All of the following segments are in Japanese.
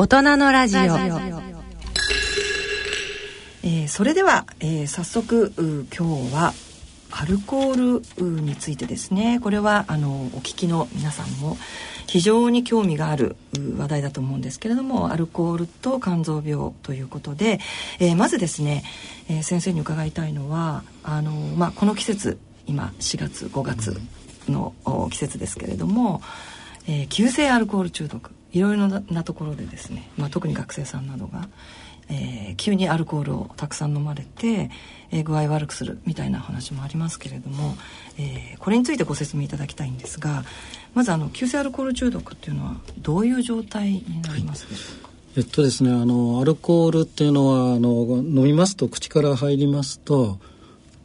大人のラジオ。えーそれでは、えー早速今日はアルコールについてですね。これはあのお聞きの皆さんも非常に興味がある話題だと思うんですけれどもアルコールと肝臓病ということで、えーまずですね、えー先生に伺いたいのはあの、まあ、この季節今4月5月の季節ですけれども、えー急性アルコール中毒。いろいろなところでですね、まあ、特に学生さんなどが、えー急にアルコールをたくさん飲まれて、えー具合悪くするみたいな話もありますけれども、えーこれについてご説明いただきたいんですがまずあの急性アルコール中毒っていうのはどういう状態になりますでしょうか、えっとですねあのアルコールっていうのはあの飲みますと口から入りますと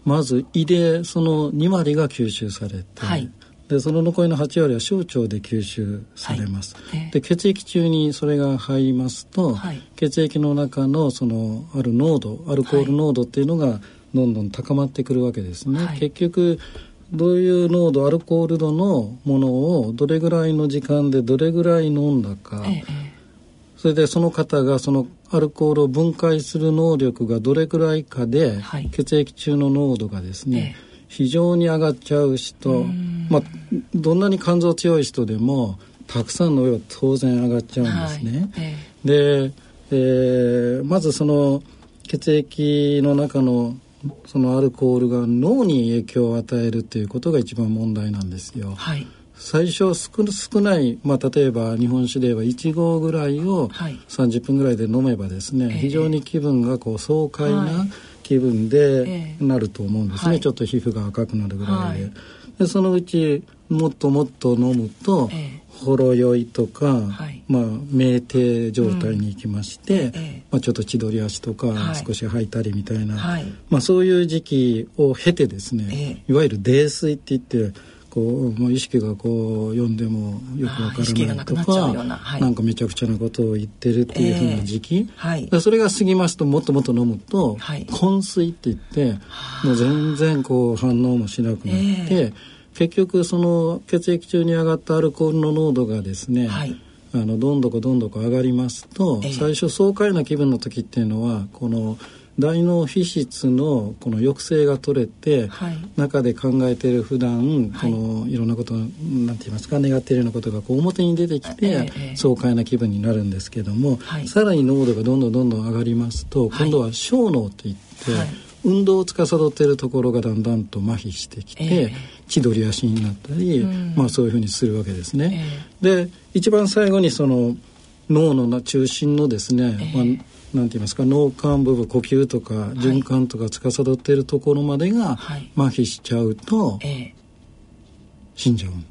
まず胃でその2割が吸収されて、はいでその残りの8割は小腸で吸収されます、はい。ええ。で血液中にそれが入りますと、はい。血液の中のそのある濃度アルコール濃度っていうのがどんどん高まってくるわけですね、はい。結局どういう濃度アルコール度のものをどれぐらいの時間でどれぐらい飲んだか、ええそれでその方がそのアルコールを分解する能力がどれくらいかで、はい。血液中の濃度がですね、え非常に上がっちゃう人、まあ、どんなに肝臓強い人でもたくさん飲めば当然上がっちゃうんですね。はい。えで、えーまずその血液の中のそのアルコールが脳に影響を与えるということが一番問題なんですよ。えはい。最初少少ない、まあ、例えば日本酒では1合ぐらいをはい。30分ぐらいで飲めばですね、ええ。非常に気分がこう爽快はない気分でええなると思うんですね、はい。ちょっと皮膚が赤くなるぐらいで,、はい。でそのうちもっともっと飲むと、ええ。ほろ酔いとか、はい。まあ、酩酊状態に行きまして、ええ。まあ、ちょっと千鳥足とかはい。少し吐いたりみたいな、はい。まあ、そういう時期を経てですね、え。いわゆる泥酔って言ってこうもう意識がこう読んでもよくわからないくなっちゃうかなはい。なんかめちゃくちゃなことを言ってるっていうふうな時期、はい。でそれが過ぎますともっともっと飲むと、はい。昏睡って言ってもう全然こう反応もしなくなって、え結局その血液中に上がったアルコールの濃度がですね、はい。あのどんどこどんどこ上がりますと、ええ最初爽快な気分の時っていうのはこの大脳皮質のこの抑制が取れて、はい。中で考えている普段はい。このいろんなことなんて言いますか願っているようなことがこう表に出てきて、ええええ。爽快な気分になるんですけども、はい。さらに濃度がどんどんどんどん上がりますと、はい。今度は小脳といって、はい。運動を司っているところがだんだんと麻痺してきて、ええ。千鳥足になったり、うん。まあそういうふうにするわけですね。で一番最後にその脳の中心のですね、ええ。まあ、なんて言いますか脳幹部分呼吸とか循環とか司っているところまでがはい。麻痺しちゃうとええ。死んじゃうん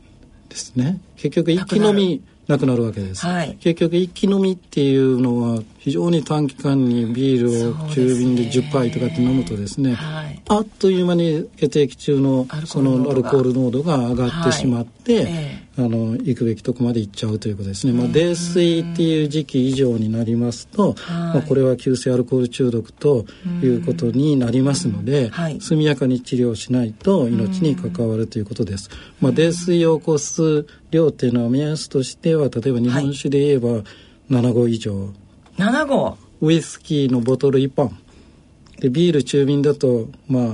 ですね。結局一気飲みなくなるわけです、はい。結局一気飲みっていうのは非常に短期間にビールを中瓶で10杯とかって飲むとですねはい。あっという間に血液中のそのアルコール濃度が上がってしまって、はいえあの行くべきとこまで行っちゃうということですね、まあ、泥酔っていう時期以上になりますと、まあ、これは急性アルコール中毒ということになりますので、はい。速やかに治療しないと命に関わるということです。まあ、泥酔を起こす量っていうのは目安としては例えば日本酒で言えば7合以上、7号ウイスキーのボトル1本。でビール中瓶だとまあ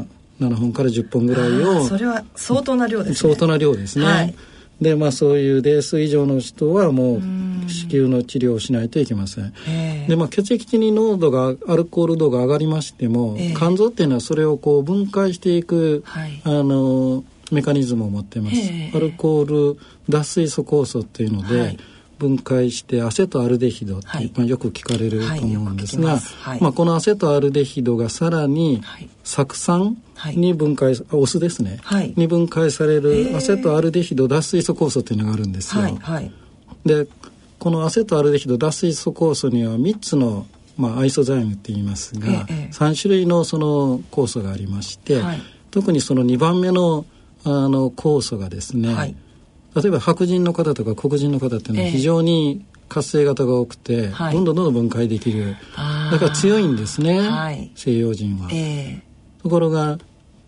7本から10本ぐらいをそれは相当な量ですね。相当な量ですね。はいでまあそういう泥酔以上の人はもう子宮の治療をしないといけません。ええ。でまあ、血液中に濃度がアルコール度が上がりましても、ええ。肝臓っていうのはそれをこう分解していく、はい。あのメカニズムを持ってます、ええ。アルコール脱水素酵素っていうので、はい分解してアセトアルデヒドって、はい。まあ、よく聞かれると思うんですが、はいはい。まあ、このアセトアルデヒドがさらにはい。酢酸に分解、あお酢ですね、はい。に分解されるアセトアルデヒド脱水素酵素っていうのがあるんですよ。でこのアセトアルデヒド脱水素酵素には3つの、まあ、アイソザイムって言いますが、ええ3種類のその酵素がありまして、はい。特にその2番目のあの酵素がですね、はい例えば白人の方とか黒人の方っていうのはええ。非常に活性型が多くて、はい。どんどんどんどん分解できる。だから強いんですね、はい。西洋人は。えところが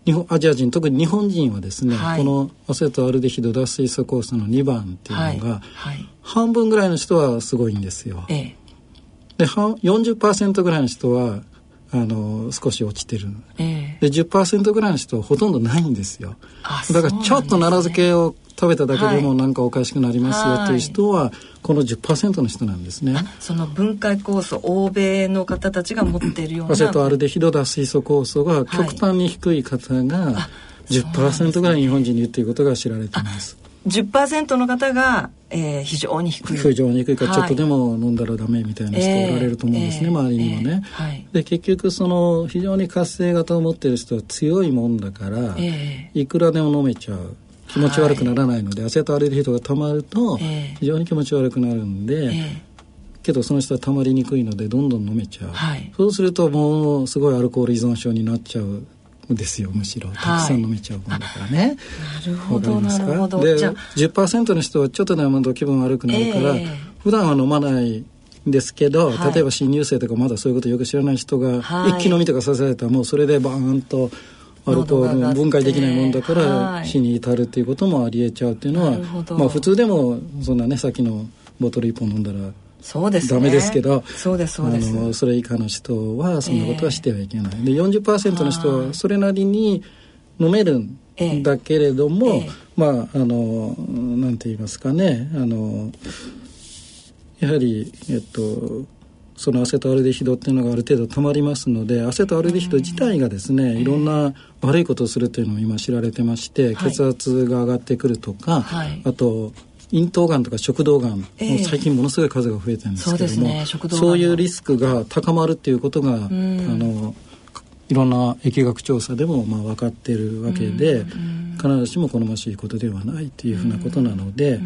日本アジア人特に日本人はですね、はい。このアセトアルデヒド脱水素酵素の2番っていうのが、半分ぐらいの人はすごいんですよ。ええ。で40%ぐらいの人はあの少し落ちてる、えー、で10%ぐらいの人はほとんどないんですよ。だからちょっと奈良漬けを食べただけでもなんかおかしくなりますよっていう人はこの10%の人なんですね、その分解酵素欧米の方たちが持っているような。アセトアルデヒド脱水素酵素が極端に低い方が10%ぐらい日本人に言っていることが知られています、10%の方が、えー、非常に低い。非常に低いから、ちょっとでも飲んだらダメみたいな人おられると思うんですね、えー、周りにもね、えーはい、で結局その非常に活性型を持ってる人は強いもんだから、えー、いくらでも飲めちゃう気持ち悪くならないので、はい、アセトアルデヒドがたまると非常に気持ち悪くなるんで、けどその人はたまりにくいのでどんどん飲めちゃう、はい、そうするともうすごいアルコール依存症になっちゃうですよむしろたくさん飲めちゃうもんだからね、なるほどなるほど。で10%の人はちょっとでと気分悪くなるから、えー、普段は飲まないんですけど、はい、例えば新入生とかまだそういうことよく知らない人が一気飲みとかさせられたらもうそれでバーンとアルコール分解できないもんだから死に至るっていうこともありえちゃうっていうのは、まあ普通でもそんなねさっきのボトル1本飲んだらそうです、ね、ダメですけどそうですそうです。あのそれ以下の人はそんなことはしてはいけない、えー、で40%の人はそれなりに飲めるんだけれども、えーえ。ー、まああのなんて言いますかねあのやはりえっとそのアセトアルデヒドっていうのがある程度たまりますのでアセトアルデヒド自体がですね、いろんな悪いことをするというのも今知られてまして、血圧が上がってくるとか、はい、あと咽頭がんとか食道がん、えー、最近ものすごい数が増えてるんですけども、ね、そういうリスクが高まるっていうことが、あのいろんな疫学調査でもまあ分かってるわけで、必ずしも好ましいことではないというふうなことなので、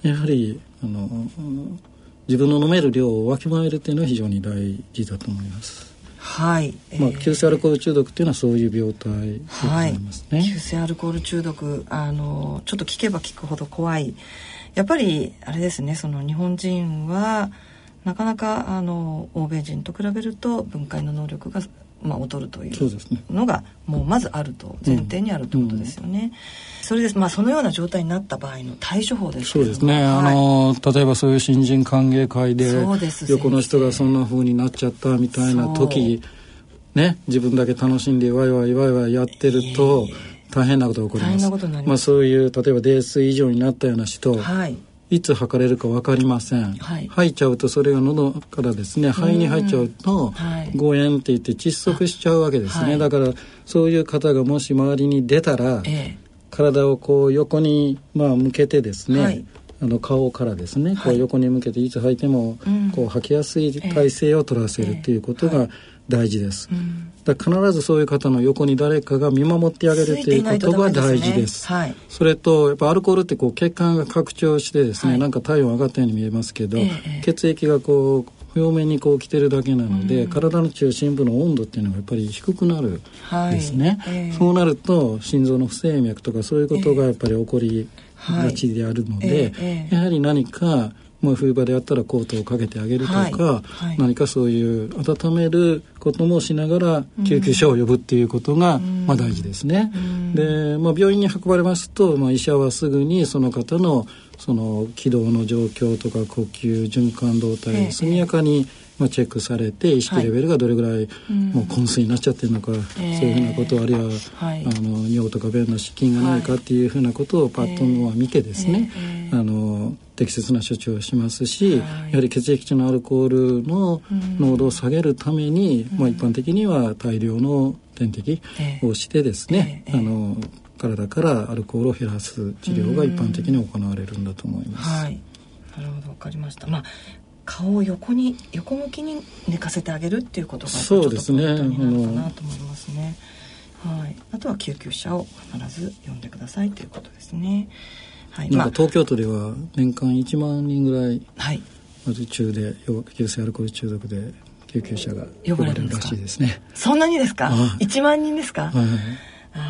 やはりあの自分の飲める量をわきまえるっていうのは非常に大事だと思います。はい、まあ、急性アルコール中毒っていうのはそういう病態だと思いますね、はい、急性アルコール中毒あのちょっと聞けば聞くほど怖い。やっぱりあれですねその日本人はなかなかあの欧米人と比べると分解の能力が、まあ、劣るというのがもうまずあると前提にあるということですよね。うん。うん、それです、まあ、そのような状態になった場合の対処法ですそうですね、はい、あの例えばそういう新人歓迎会で横の人がそんなふうになっちゃったみたいな時ね自分だけ楽しんでワイワイワイワイやってると。えー大変なことが起こります。まあそういう例えば泥酔以上になったような人、はい、いつ測れるか分かりません、はい、吐いちゃうとそれが喉からですね肺に入っちゃうと誤嚥って言って窒息しちゃうわけですね、はい、だからそういう方がもし周りに出たら、ええ、体をこう横にまあ向けてですね、はい、あの顔からですね、こう横に向けていつ吐いてもこう吐きやすい体勢を取らせるっていうことが大事です。だ必ずそういう方の横に誰かが見守ってあげるということが大事です。はい、それとやっぱアルコールってこう血管が拡張してですね、はい、なんか体温上がったように見えますけど、ええ、血液がこう表面にこう来てるだけなので、うん、体の中心部の温度っていうのがやっぱり低くなるですね、はい。えー、そうなると心臓の不整脈とかそういうことがやっぱり起こりがちであるので、えー、やはり何かもう冬場であったらコートをかけてあげるとか、はい。はい、何かそういう温めることもしながら救急車を呼ぶっていうことが、まあ、大事ですね。で、まあ、病院に運ばれますと、まあ、医者はすぐにその方のその気道の状況とか呼吸循環動態を速やかに、まあ、チェックされて意識レベルがどれぐらいもう昏睡になっちゃってるのか、そういうふうなことあるいは、はい、あの尿とか便の失禁がないかっていうふうなことをパッと見てですね、あの適切な処置をしますし、はい、やはり血液中のアルコールの濃度を下げるために、うん、まあ、一般的には大量の点滴をしてですね、えーえー、あの体からアルコールを減らす治療が一般的に行われるんだと思います。はい、なるほどわかりました。まあ顔を横に横向きに寝かせてあげるっていうことがそうですね。なるかなと思いますね。はい。あとは救急車を必ず呼んでくださいということですね。はい、なんか東京都では年間1万人ぐらい、はい、まず中で急性アルコール中毒で救急車が呼ばれるらしいですね。そんなにですか？1万人ですか、はい、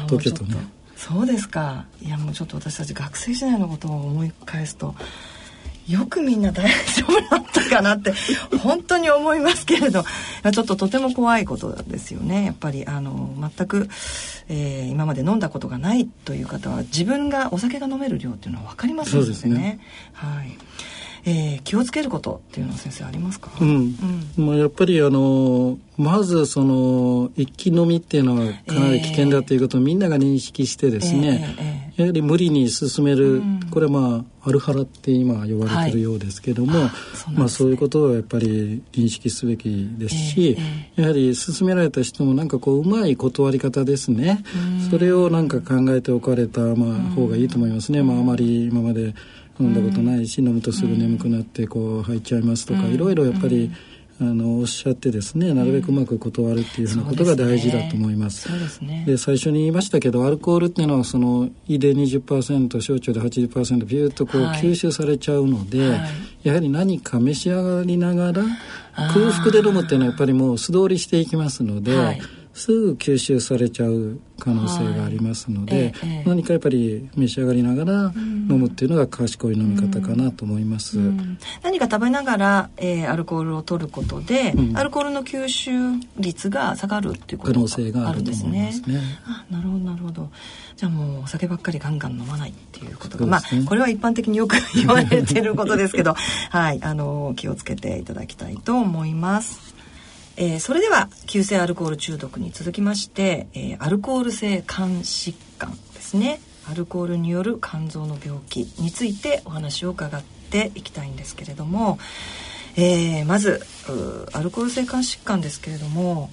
東京都ねそうですか。いやもうちょっと私たち学生時代のことを思い返すとよくみんな大丈夫だったかなって本当に思いますけれどちょっととても怖いことですよね。やっぱりあの全く、えー、今まで飲んだことがないという方は自分がお酒が飲める量っていうのは分かりますよね。ね。はい。えー、気をつけることっていうのは先生ありますか、うん、うん、まあ、やっぱりあのまずその一気飲みっていうのはかなり危険だということをみんなが認識してですね、えーえー、やはり無理に進める、うん、これはまあアルハラって今呼ばれてるようですけども、はいそうね、まあ、そういうことをやっぱり認識すべきですし、やはり進められた人もなんかこううまい断り方ですね、それをなんか考えておかれた、まあ、方がいいと思いますね、まあ、あまり今まで飲んだことないし、飲むとすぐ眠くなってこう入っちゃいますとか、いろいろやっぱり、あのおっしゃってですねなるべくうまく断るっていうふうなことが大事だと思います。で最初に言いましたけどアルコールっていうのはその胃で20%焼酎で80%ビューッとこう吸収されちゃうので、はい、やはり何か召し上がりながら空腹で飲むっていうのはやっぱりもう素通りしていきますので。はいすぐ吸収されちゃう可能性がありますので、はいええ、何かやっぱり召し上がりながら飲むっていうのが賢い飲み方かなと思います、うん。うん、何か食べながら、えー、アルコールを取ることで、うん、アルコールの吸収率が下がるっていうことがあるんですね、ね、あなるほどなるほど。じゃあもうお酒ばっかりガンガン飲まないっていうことが、ね、まあこれは一般的によく 言われてることですけど。はい。あの気をつけていただきたいと思いますえー、それでは急性アルコール中毒に続きまして、えー、アルコール性肝疾患ですね。アルコールによる肝臓の病気についてお話を伺っていきたいんですけれども、えー、まずアルコール性肝疾患ですけれども、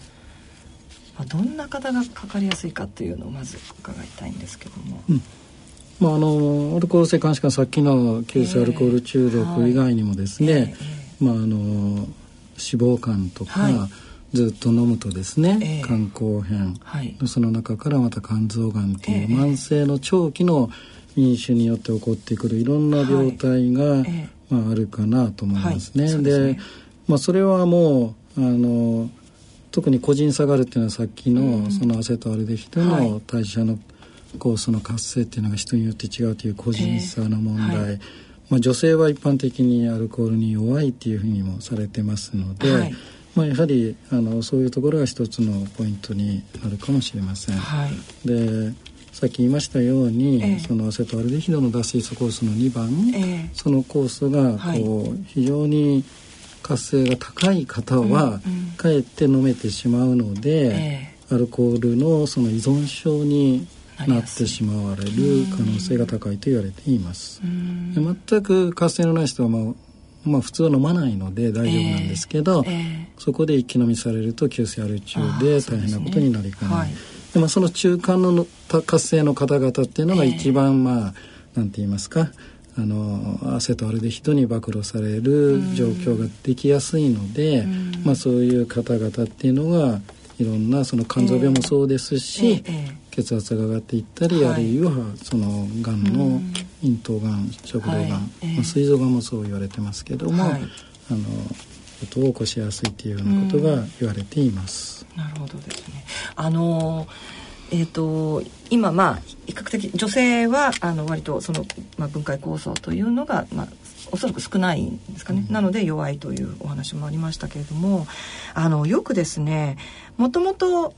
まあ、どんな方がかかりやすいかというのをまず伺いたいんですけども。うん。まあ、あのアルコール性肝疾患さっきの急性アルコール中毒以外にもですね、えーはい、まああの脂肪肝とか、はい、ずっと飲むとですね、えー、肝硬変、はい、その中からまた肝臓がんっていう、慢性の長期の飲酒によって起こってくるいろんな病態が、はい、まあ、あるかなと思いますね。で、ね、まあ、それはもうあの特に個人差があるっていうのはさっきの、うん、そのアセトアルデヒドの代謝の酵素の活性っていうのが人によって違うという個人差の問題、えーはいまあ、女性は一般的にアルコールに弱いっていうふうにもされてますので、はい、まあ、やはりあのそういうところが一つのポイントになるかもしれません。はい、でさっき言いましたように、えそのアセトアルデヒドの脱水素酵素の2番、えその酵素がこう、非常に活性が高い方は、かえって飲めてしまうので、アルコールのその依存症になってしまわれる可能性が高いと言われています。全く活性のない人は、まあ、まあ普通は飲まないので大丈夫なんですけど、えーえー、そこで一気飲みされると急性アル中で大変なことになりかねない。で、まあ、その中間の活性の方々っていうのが一番、まあなんて言いますかあのアセトアルデヒドに暴露される状況ができやすいので、まあ、そういう方々っていうのがいろんなその肝臓病もそうですし、えー、血圧が上がっていったり、はい、あるいはそのがん。の咽頭がん食道がん、はい。まあ、膵臓がんもそう言われてますけども、はい、あのことを起こしやすいっていうようなことが言われています。なるほどですね。あのえーと、今まあ比較的女性はあの割とその、まあ、分解酵素というのが、まあ、おそらく少ないんですかね、うん、なので弱いというお話もありましたけれどもあのよくですねもともと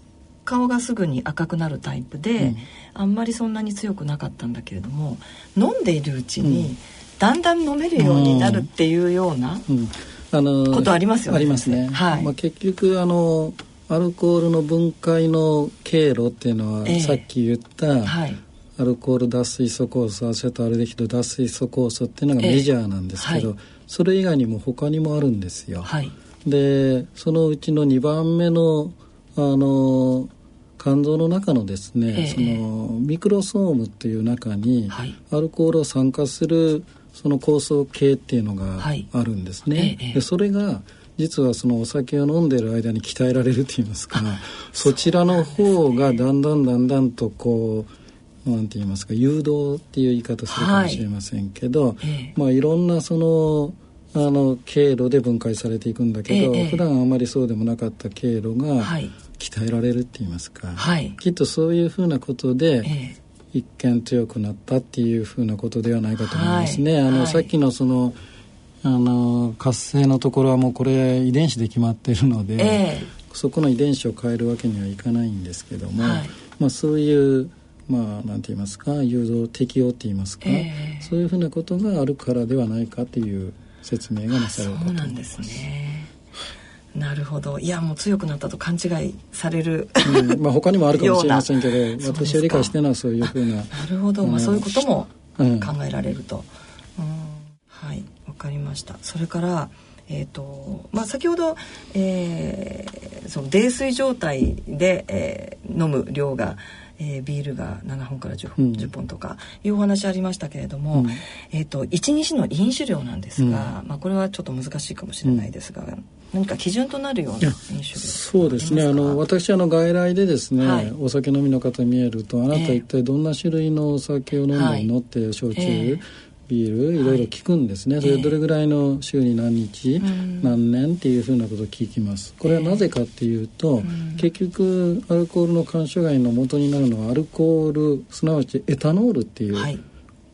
顔がすぐに赤くなるタイプで、うん、あんまりそんなに強くなかったんだけれども飲んでいるうちに、だんだん飲めるようになるっていうような、あのことありますよね。ありますね。はい、まあ、結局あのアルコールの分解の経路っていうのは、えー、さっき言った、はい、アルコール脱水素酵素アセトアルデヒド脱水素酵素っていうのがメジャーなんですけど、えーはい、それ以外にも他にもあるんですよ。はい、でそのうちの2番目のあの肝臓の中のですね、えー、そのミクロソームっていう中に、はい、アルコールを酸化するその酵素系っていうのがあるんですね。はいえー、でそれが実はそのお酒を飲んでる間に鍛えられると言いますか。そちらの方がだんだんだんだんとこうなんて言いますか誘導っていう言い方するかもしれませんけど、はい、まあいろんなそのあの経路で分解されていくんだけど、ええ、普段あまりそうでもなかった経路が鍛えられるって言いますか、はい、きっとそういうふうなことで、え、一見強くなったっていうふうなことではないかと思いますね。はい、あの、はい、さっきのそのあの活性のところはもうこれ遺伝子で決まってるので、そこの遺伝子を変えるわけにはいかないんですけども、まあそういうまあなんて言いますか誘導適応って言いますか、そういうふうなことがあるからではないかという説明がなされるかと思います。そうなんですねなるほど。いやもう強くなったと勘違いされる、うん、まあ他にもあるかもしれませんけど私が理解してるのはそういうふうななるほど、まあ、そういうことも考えられると、うん、はい。わかりました。それからえーとまあ、先ほど、えー、その泥酔状態で、えー、飲む量が、えー、ビールが7本から 10,、うん、10本とかいうお話ありましたけれども、うん、えーと、1日の飲酒量なんですが、うん、まあ、これはちょっと難しいかもしれないですが、何か基準となるようなそうですね。あの私あの外来でですね、はい、お酒飲みの方見えるとあなた一体どんな種類のお酒を飲んでるの、って焼酎、えービールい。ろいろ聞くんですね、はい、それどれぐらいの週に何日、えー、何年っていうふうなことを聞きます。これはなぜかっていうと、えー、結局アルコールの肝障害の元になるのはアルコールすなわちエタノールっていう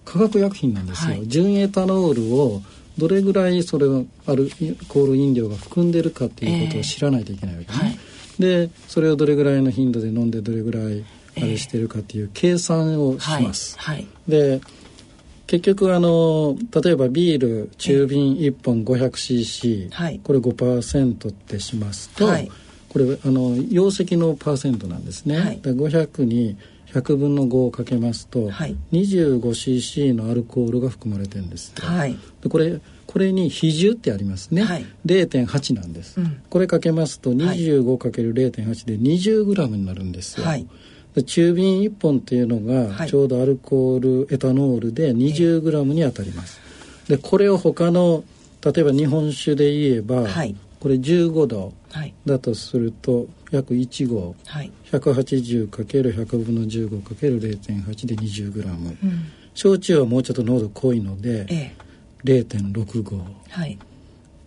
化学薬品なんですよ、はい、純エタノールをどれぐらいそれをアルコール飲料が含んでるかっていうことを知らないといけないわけね、えーはい、でそれをどれぐらいの頻度で飲んでどれぐらいあれしてるかっていう計算をします、で結局あの例えばビール中瓶1本 500cc、はい、これ5%ってしますと、はい、これあの容積のパーセントなんですね、はい、500に100分の5をかけますと、はい、25cc のアルコールが含まれてるんです、はい、でこれこれに比重ってありますね、はい、0.8なんです、うん、これかけますと 25×0.8 で 20g になるんですよ、はい。中瓶1本っていうのがちょうどアルコール、エタノールで 20g に当たります。でこれを他の例えば日本酒で言えば、はい、これ15度だとすると約1合、はい、180×100 分の 15×0.8 で 20g、うん、焼酎はもうちょっと濃度濃いので、ええ、0.6合、はい、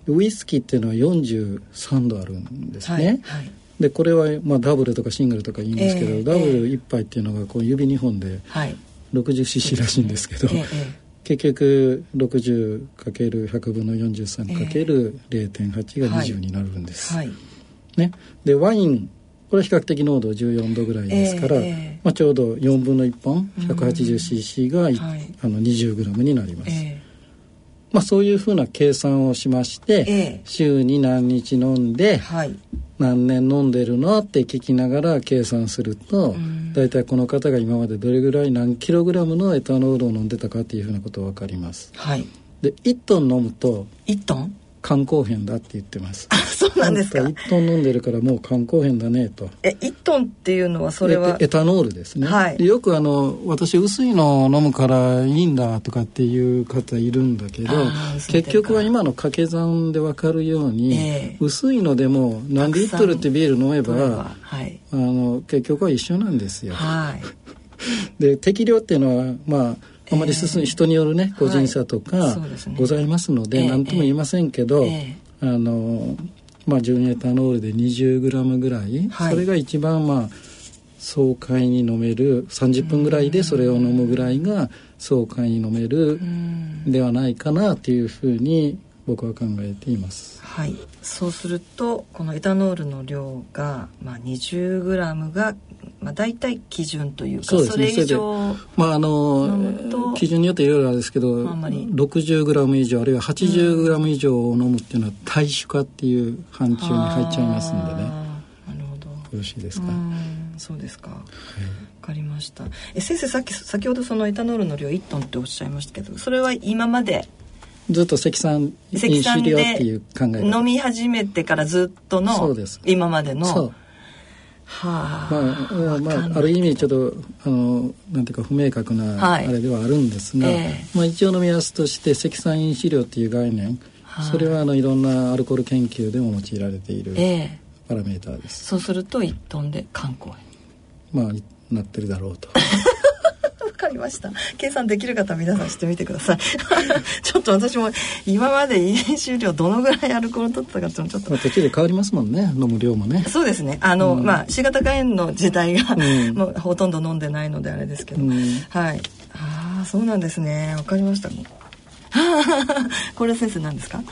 ウイスキーっていうのは43度あるんですね、はい、でこれはまあダブルとかシングルとか言いますけど、えー、ダブル1杯っていうのがこう指2本で 60cc らしいんですけど、えー、結局 60×100 分の 43×0.8 が20になるんです。はい。はい、ね、でワインこれは比較的濃度14度ぐらいですから、えー、まあ、ちょうど4分の1本 180cc が、はい、あの 20g になります。えーまあ、そういうふうな計算をしまして、ええ、週に何日飲んで、はい、何年飲んでるのって聞きながら計算すると大体この方が今までどれぐらい何キログラムのエタノールを飲んでたかっていうふうなことが分かります。はい、で1トン飲むと1トン？肝硬変だって言ってます。あそうなんですか。1トン飲んでるからもう肝硬変だねと。え1トンっていうのはそれは？エタノールですね、はい、よくあの私薄いのを飲むからいいんだとかっていう方いるんだけど結局は今の掛け算で分かるように、えー、薄いのでも何リットルってビール飲めば、はい、あの結局は一緒なんですよ、はい、で適量っていうのはまああまり進む人によるね個人差とかございますので何とも言いませんけど、あのまあ純エタノールで 20g ぐらい、それが一番まあ爽快に飲める30分ぐらいでそれを飲むぐらいが爽快に飲めるではないかなというふうに僕は考えています。はい、そうするとこのエタノールの量が、まあ、20g がまあ、大体基準というかそ、ね,、れ以上まああの基準によっていろいろあるんですけど、まあ、60g 以上あるいは 80g 以上を飲むっていうのは体酒化っていう範疇に入っちゃいますんでね。なるほど。よろしいですか？そうですか、はい、分かりました。え先生さっき先ほどそのエタノールの量1トンっておっしゃいましたけどそれは今までずっと積算飲酒量っていう考え飲み始めてからずっとの今までのはあ、まあ、まあ、ある意味ちょっとあのなんていうか不明確なあれではあるんですが、はいえ。ー、まあ、一応の目安として積算飲酒量っていう概念、はあ、それはあのいろんなアルコール研究でも用いられているパラメーターです、えー、そうすると1トンで観光まあなってるだろうと かりました。計算できる方皆さんしてみてください。ちょっと私も今まで飲酒量どのぐらいアルコール取ってたかちょっと。途中で変わりますもんね。飲む量もね。そうですね。あの、うん、まあ C 型肝炎の時代が、うん、もうほとんど飲んでないのであれですけど、うん、はい。ああそうなんですね。わかりました。これ先生何ですか？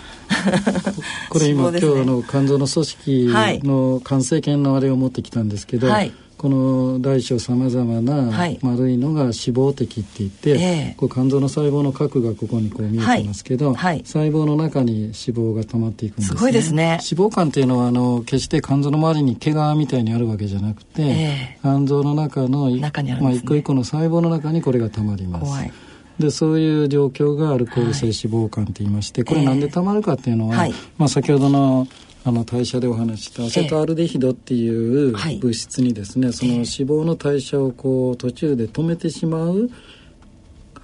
これ今、ね、今日の肝臓の組織の完成形のあれを持ってきたんですけど、はいこの大小さまざまな丸いのが脂肪滴って言って、はい、こう肝臓の細胞の核がここにこう見えてますけど、はい、細胞の中に脂肪が溜まっていくんです、ね、すごいですね。脂肪肝っていうのはあの決して肝臓の周りに毛がみたいにあるわけじゃなくて、えー、肝臓の中のまあ、一個一個の細胞の中にこれが溜まります。でそういう状況がアルコール性脂肪肝と言いまして、これなんでたまるかっていうのは、まあ、先ほどのあの代謝でお話したアセトアルデヒドっていう物質にですね、その脂肪の代謝をこう途中で止めてしまう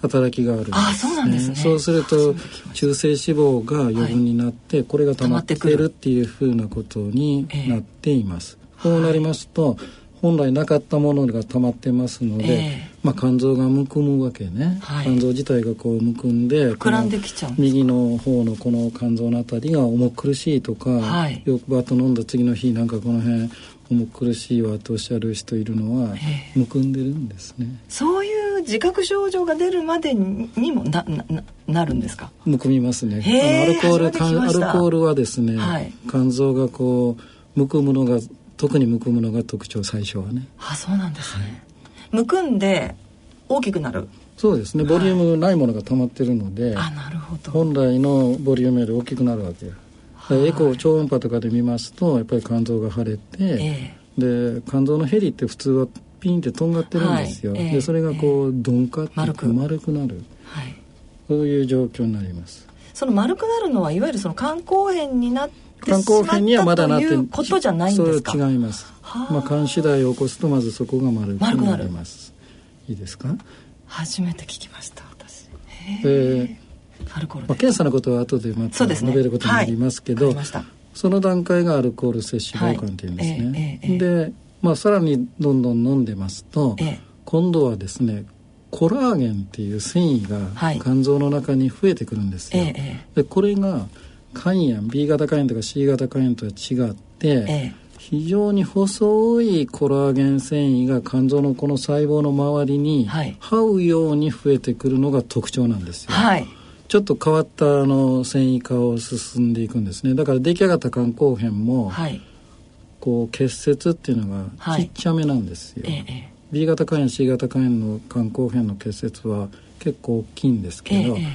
働きがあるんです、ね、あそうなんですね。そうすると中性脂肪が余分になって、これが溜まってる。っていうふうなことになっています、こうなりますと、本来なかったものが溜まってますので、えー、まあ、肝臓がむくむわけね、はい、肝臓自体がこうむくんで膨らんできちゃう右の方のこの肝臓のあたりが重苦しいとか、はい、よくバット飲んだ次の日なんかこの辺重苦しいわとおっしゃる人いるのは、えー、むくんでるんですね。そういう自覚症状が出るまでにもなななるんですか？むくみますね。あのアルコールアルコールはですね、はい、肝臓がこうむくむのが特にむくむのが特徴最初はね。あそうなんですね、はい、むくんで大きくなる？そうですね。ボリュームないものが溜まってるので、はい、あなるほど。本来のボリュームより大きくなるわけエコー超音波とかで見ますとやっぱり肝臓が腫れて、えー、で肝臓のヘリって普通はピンってとんがってるんですよ、はい。えー、でそれがこう鈍化って丸く。丸くなる、はい、そういう状況になります。その丸くなるのはいわゆるその肝硬変になって肝硬変にはまだなっていうことじゃないんですか？違います。まあ肝次第を起こすとまずそこが丸くなります。いいですか？初めて聞きました私。え。アルコールまあ、検査のことは後でまた述べることになりますけど、ねはい、その段階がアルコール摂取肪肝っていうんですね、はいえええ、で、まあ、さらにどんどん飲んでますと、今度はですねコラーゲンっていう繊維が肝臓の中に増えてくるんですよ、でこれが肝炎 B 型肝炎とか C 型肝炎とは違って、非常に細いコラーゲン繊維が肝臓のこの細胞の周りに這うように増えてくるのが特徴なんですよ。はい。ちょっと変わったあの繊維化を進んでいくんですね。だから出来上がった肝硬変も、はい、こう結節っていうのがちっちゃめなんですよ、はい B 型肝炎 C 型肝炎の肝硬変の結節は結構大きいんですけど、え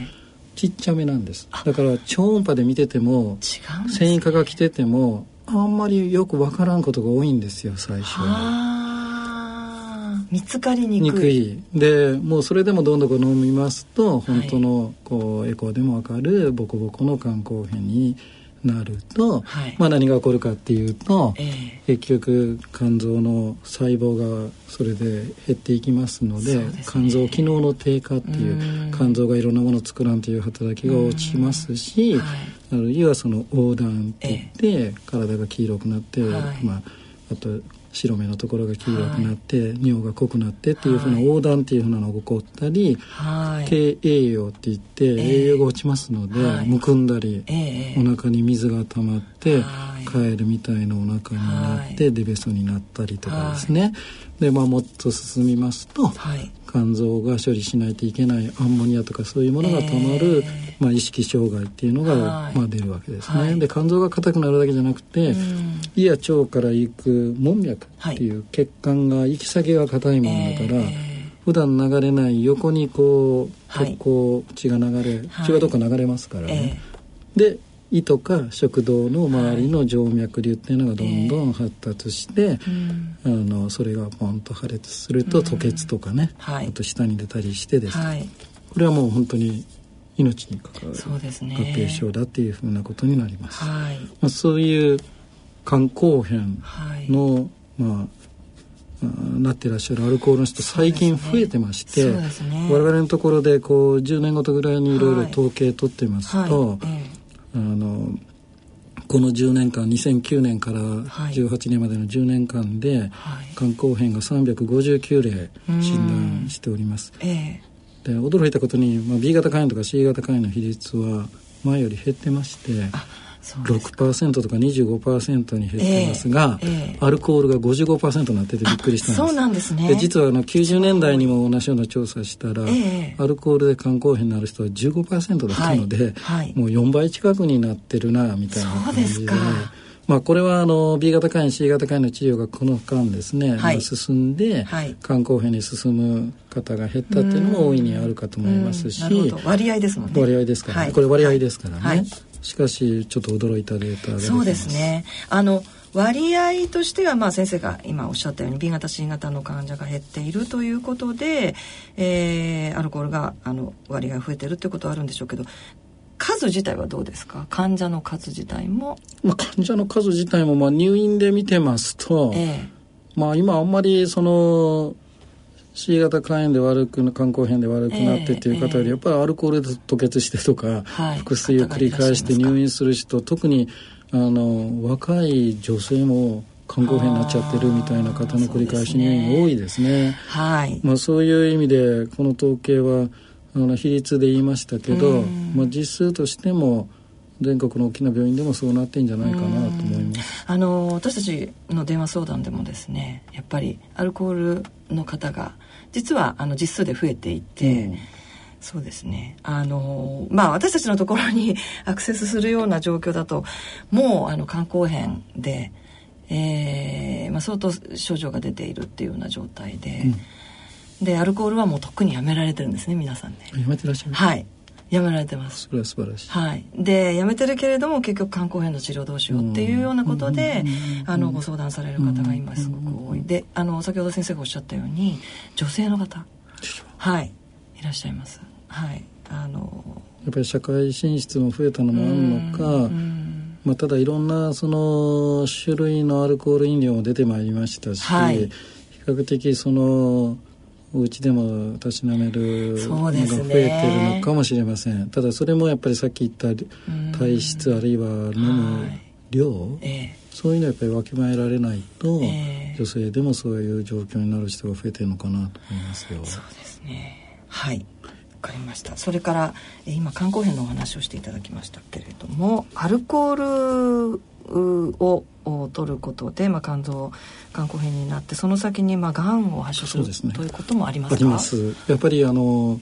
ちっちゃめなんです。だから超音波で見てても、ね、繊維化が来ててもあんまりよく分からんことが多いんですよ最初は。見つかりにくい。でもうそれでもどんどん飲みますと本当のこうエコーでも分かるボコボコの肝硬変になると、はい、まあ、何が起こるかっていうと、えー、結局肝臓の細胞がそれで減っていきますので、ね、肝臓機能の低下っていう肝臓がいろんなものを作らんという働きが落ちますし、はい、あるいはその横断っていって、えー、体が黄色くなって、はい、まあ、あと白目のところが黄色くなって、はい、尿が濃くなってっていうふうな横断っていうふうなのが起こったり、はい、低栄養っていって栄養が落ちますので、はい、むくんだり、えー、お腹に水が溜まって、カエルみたいなお腹になって、デベソになったりとかですね、で、まあ、もっと進みますと、肝臓が処理しないといけないアンモニアとかそういうものがたまる、えー、まあ、意識障害っていうのが、まあ、出るわけですね。はい、で肝臓が硬くなるだけじゃなくて、胃や腸から行く門脈っていう血管が行き先が硬いものだから、えー。普段流れない横にこう血が流れ、はい、血がどっか流れますからね、えー、で胃とか食道の周りの静脈瘤っていうのがどんどん発達して、はい、あのそれがポンと破裂すると吐血とかね、はい、あと下に出たりしてですね、はい、これはもう本当に命に関わる合併症だっていうふうなことになります。はい。まあ、そういう肝硬変の、まあなってらっしゃるアルコールの人最近増えてまして、ねね、我々のところでこう10年ごとぐらいにいろいろ統計取ってますと、はい。はいえあのこの10年間2009年から18年までの10年間で、はい、肝硬変が359例診断しております。えー、で驚いたことに、まあ、B 型肝炎とか C 型肝炎の比率は前より減ってまして。6%とか25%に減ってますが、えーえー、アルコールが55%になっててびっくりしたんです。そうなんですね。実はあの90年代にも同じような調査したら、えー、アルコールで肝硬変になる人は15%だったので、はいはい、もう4倍近くになってるなみたいな感じで。まあ、これはあの B 型肝炎 C 型肝炎の治療がこの間ですね、はい、進んで、はい、肝硬変に進む方が減ったっていうのも大いにあるかと思いますし。割合ですもんね。割合ですからね、はい、これ割合ですからね、しかしちょっと驚いたデータがそうですね。あの割合としては、まあ、先生が今おっしゃったように B 型 C 型の患者が減っているということで、えー、アルコールがあの割合増えてるっていうことはあるんでしょうけど数自体はどうですか？患者の数自体も、まあ、患者の数自体もまあ入院で見てますと、ええ、まあ今あんまりその C 型肝炎で悪く肝硬変で悪くなってっていう方より、やっぱりアルコールで吐血してとか、腹水を繰り返して入院する人特にあの若い女性も肝硬変になっちゃってるみたいな方の繰り返し入院多いですね。はい、まあそういう意味でこの統計はあの比率で言いましたけど、まあ、実数としても全国の大きな病院でもそうなってんじゃないかなと思います。あの私たちの電話相談でもですねやっぱりアルコールの方が実はあの実数で増えていて、うん、そうですね。あのまあ私たちのところに アクセスするような状況だともうあの肝硬変で、えーまあ、相当症状が出ているっていうような状態で。うん。でアルコールはもうとっくにやめられてるんですね皆さんね。やめてらっしゃる。はいやめられてます。それは素晴らしい、はい、でやめてるけれども結局肝硬変の治療どうしようっていうようなことであのご相談される方が今すごく多い。であの先ほど先生がおっしゃったように女性の方。はい。いらっしゃいます。はい。あのやっぱり社会進出も増えたのもあるのか、まあ、ただいろんなその種類のアルコール飲料も出てまいりましたし、はい、比較的そのお家でもたしなめるのが増えてるのかもしれません、ね、ただそれもやっぱりさっき言った体質あるいは飲む量、はい。えー、そういうのはやっぱりわきまえられないと、えー、女性でもそういう状況になる人が増えてるのかなと思いますよ。そうですね。はい。わかりました。それから今肝硬変のお話をしていただきましたけれどもアルコールを取ることで、まあ、肝臓肝硬変になってその先にまあがんを発症するす、ね、ということもありますか？あります。やっぱりあの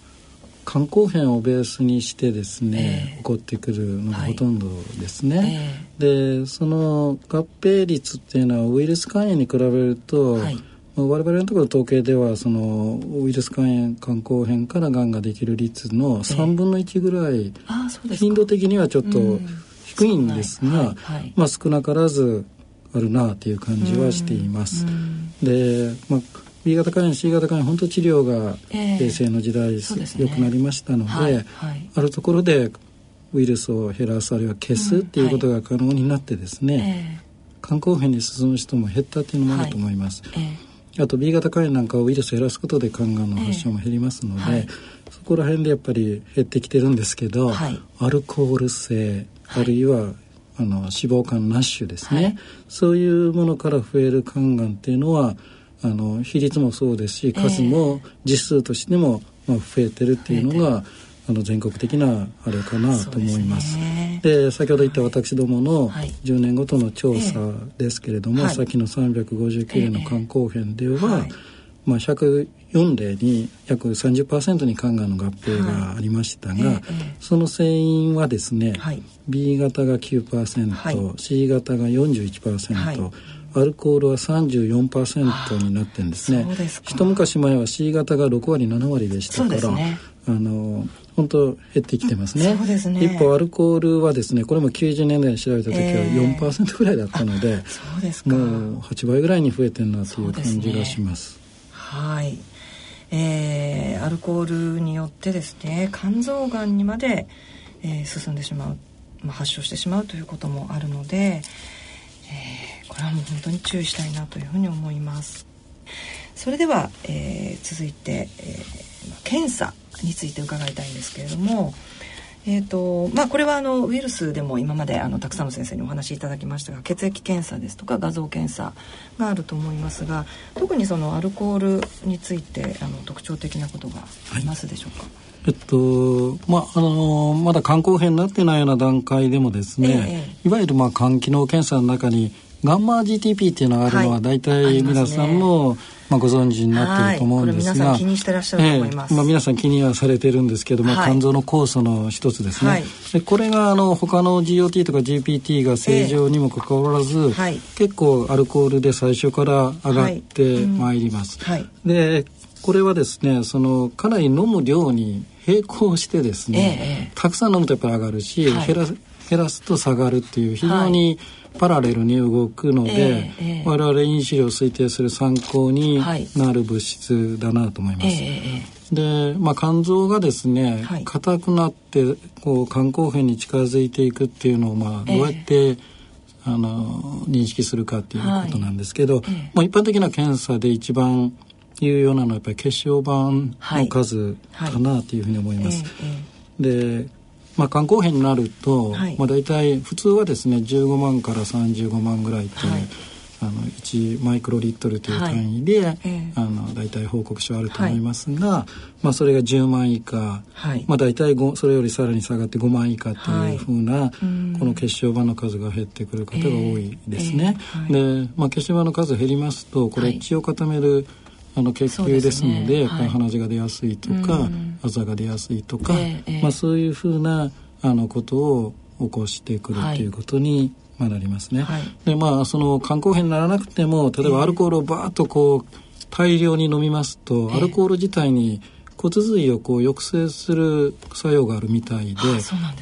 肝硬変をベースにしてですね、えー、起こってくるのがほとんどですね、はいえ。ー、でその合併率っていうのはウイルス肝炎に比べると、はい。我々のところ統計ではそのウイルス肝炎肝硬変からがんができる率の3分の1ぐらい、えー、頻度的にはちょっと低いんですが、はいはい、まあ、少なからずあるなという感じはしています。で、まあ B 型肝炎 C 型肝炎本当治療が平成の時代、えー、良くなりましたので、はいはい、あるところでウイルスを減らすあるいは消すっていうことが可能になってですね、肝硬変に進む人も減ったっていうのもあると思います。あと B 型肝炎なんかはウイルスを減らすことで肝がんの発症も減りますので、そこら辺でやっぱり減ってきてるんですけど、アルコール性あるいはあの脂肪肝ナッシュですね、はい、そういうものから増える肝がんっていうのはあの比率もそうですし数も実数としても、まあ、増えてるっていうのが、あの全国的なあれかなと思います。で、ね、先ほど言った私どもの10年ごとの調査ですけれども、はい、さっきの359例の肝硬変では、はい、まあ、104例に約30%に肝がんの合併がありましたが、はい、その成因はですね、はい、B 型が9%、はい、C 型が41%、はい、アルコールは34%になってるんですね。一昔前は C 型が6割7割でしたから、ね、あの本当減ってきてますね。すね。一方アルコールはですねこれも90年代に調べた時は4%ぐらいだったので、えー、もう8倍ぐらいに増えてるなという感じがします。はい、えー、アルコールによってですね肝臓がんにまで、えー、進んでしまう、まあ、発症してしまうということもあるので、えー、これはもう本当に注意したいなというふうに思います。それでは、えー、続いて、えー、検査について伺いたいんですけれども、えーとまあ、これはあのウイルスでも今まであのたくさんの先生にお話しいただきましたが血液検査ですとか画像検査があると思いますが特にそのアルコールについてあの特徴的なことがありますでしょうか、はい。えっとまああのまだ肝硬変になってないような段階でもですね、ええ、いわゆるまあ肝機能検査の中にガンマ GTP っていうのがあるのは大体皆さんも、まあ、ご存知になってると思うんですが、皆さん気にしてらっしゃると思います、えー、まあ、皆さん気にはされてるんですけども、肝臓の酵素の一つですね、はい、でこれがあの他の GOT とか GPT が正常にもかかわらず、えーはい、結構アルコールで最初から上がってまいります、はい。うん、でこれはですねそのかなり飲む量に並行してですね、えー、たくさん飲むとやっぱり上がるし、減ら減らすと下がるっていう非常に、パラレルに動くので、えー、我々飲酒量を推定する参考になる物質だなと思います。えー、で、まあ、肝臓がですね硬、はい、くなってこう肝硬変に近づいていくっていうのを、まあ、どうやって、えー、あの認識するかっていうことなんですけど、はい、まあ、一般的な検査で一番有用なのはやっぱり血小板の数かなというふうに思います。でまあ、肝硬変になると、はい、まあ、大体普通はですね15万から35万ぐらいっていう、はい、あの1マイクロリットルという単位で、はい、あの大体報告書あると思いますが、まあ、それが10万以下、まあ、大体それよりさらに下がって5万以下というふうな、この血小板の数が減ってくる方が多いですね。えー、で、まあ、血小板の数減りますとこれ血を固める、あの血球ですので、ね。はい、鼻血が出やすいとか、あざが出やすいとか、えー、まあ、そういうふうなあのことを起こしてくるっていうことに、まあ、なりますね。はい、でまあその肝硬変にならなくても例えばアルコールをバーッとこう大量に飲みますと、アルコール自体に骨髄をこう抑制する作用があるみたいで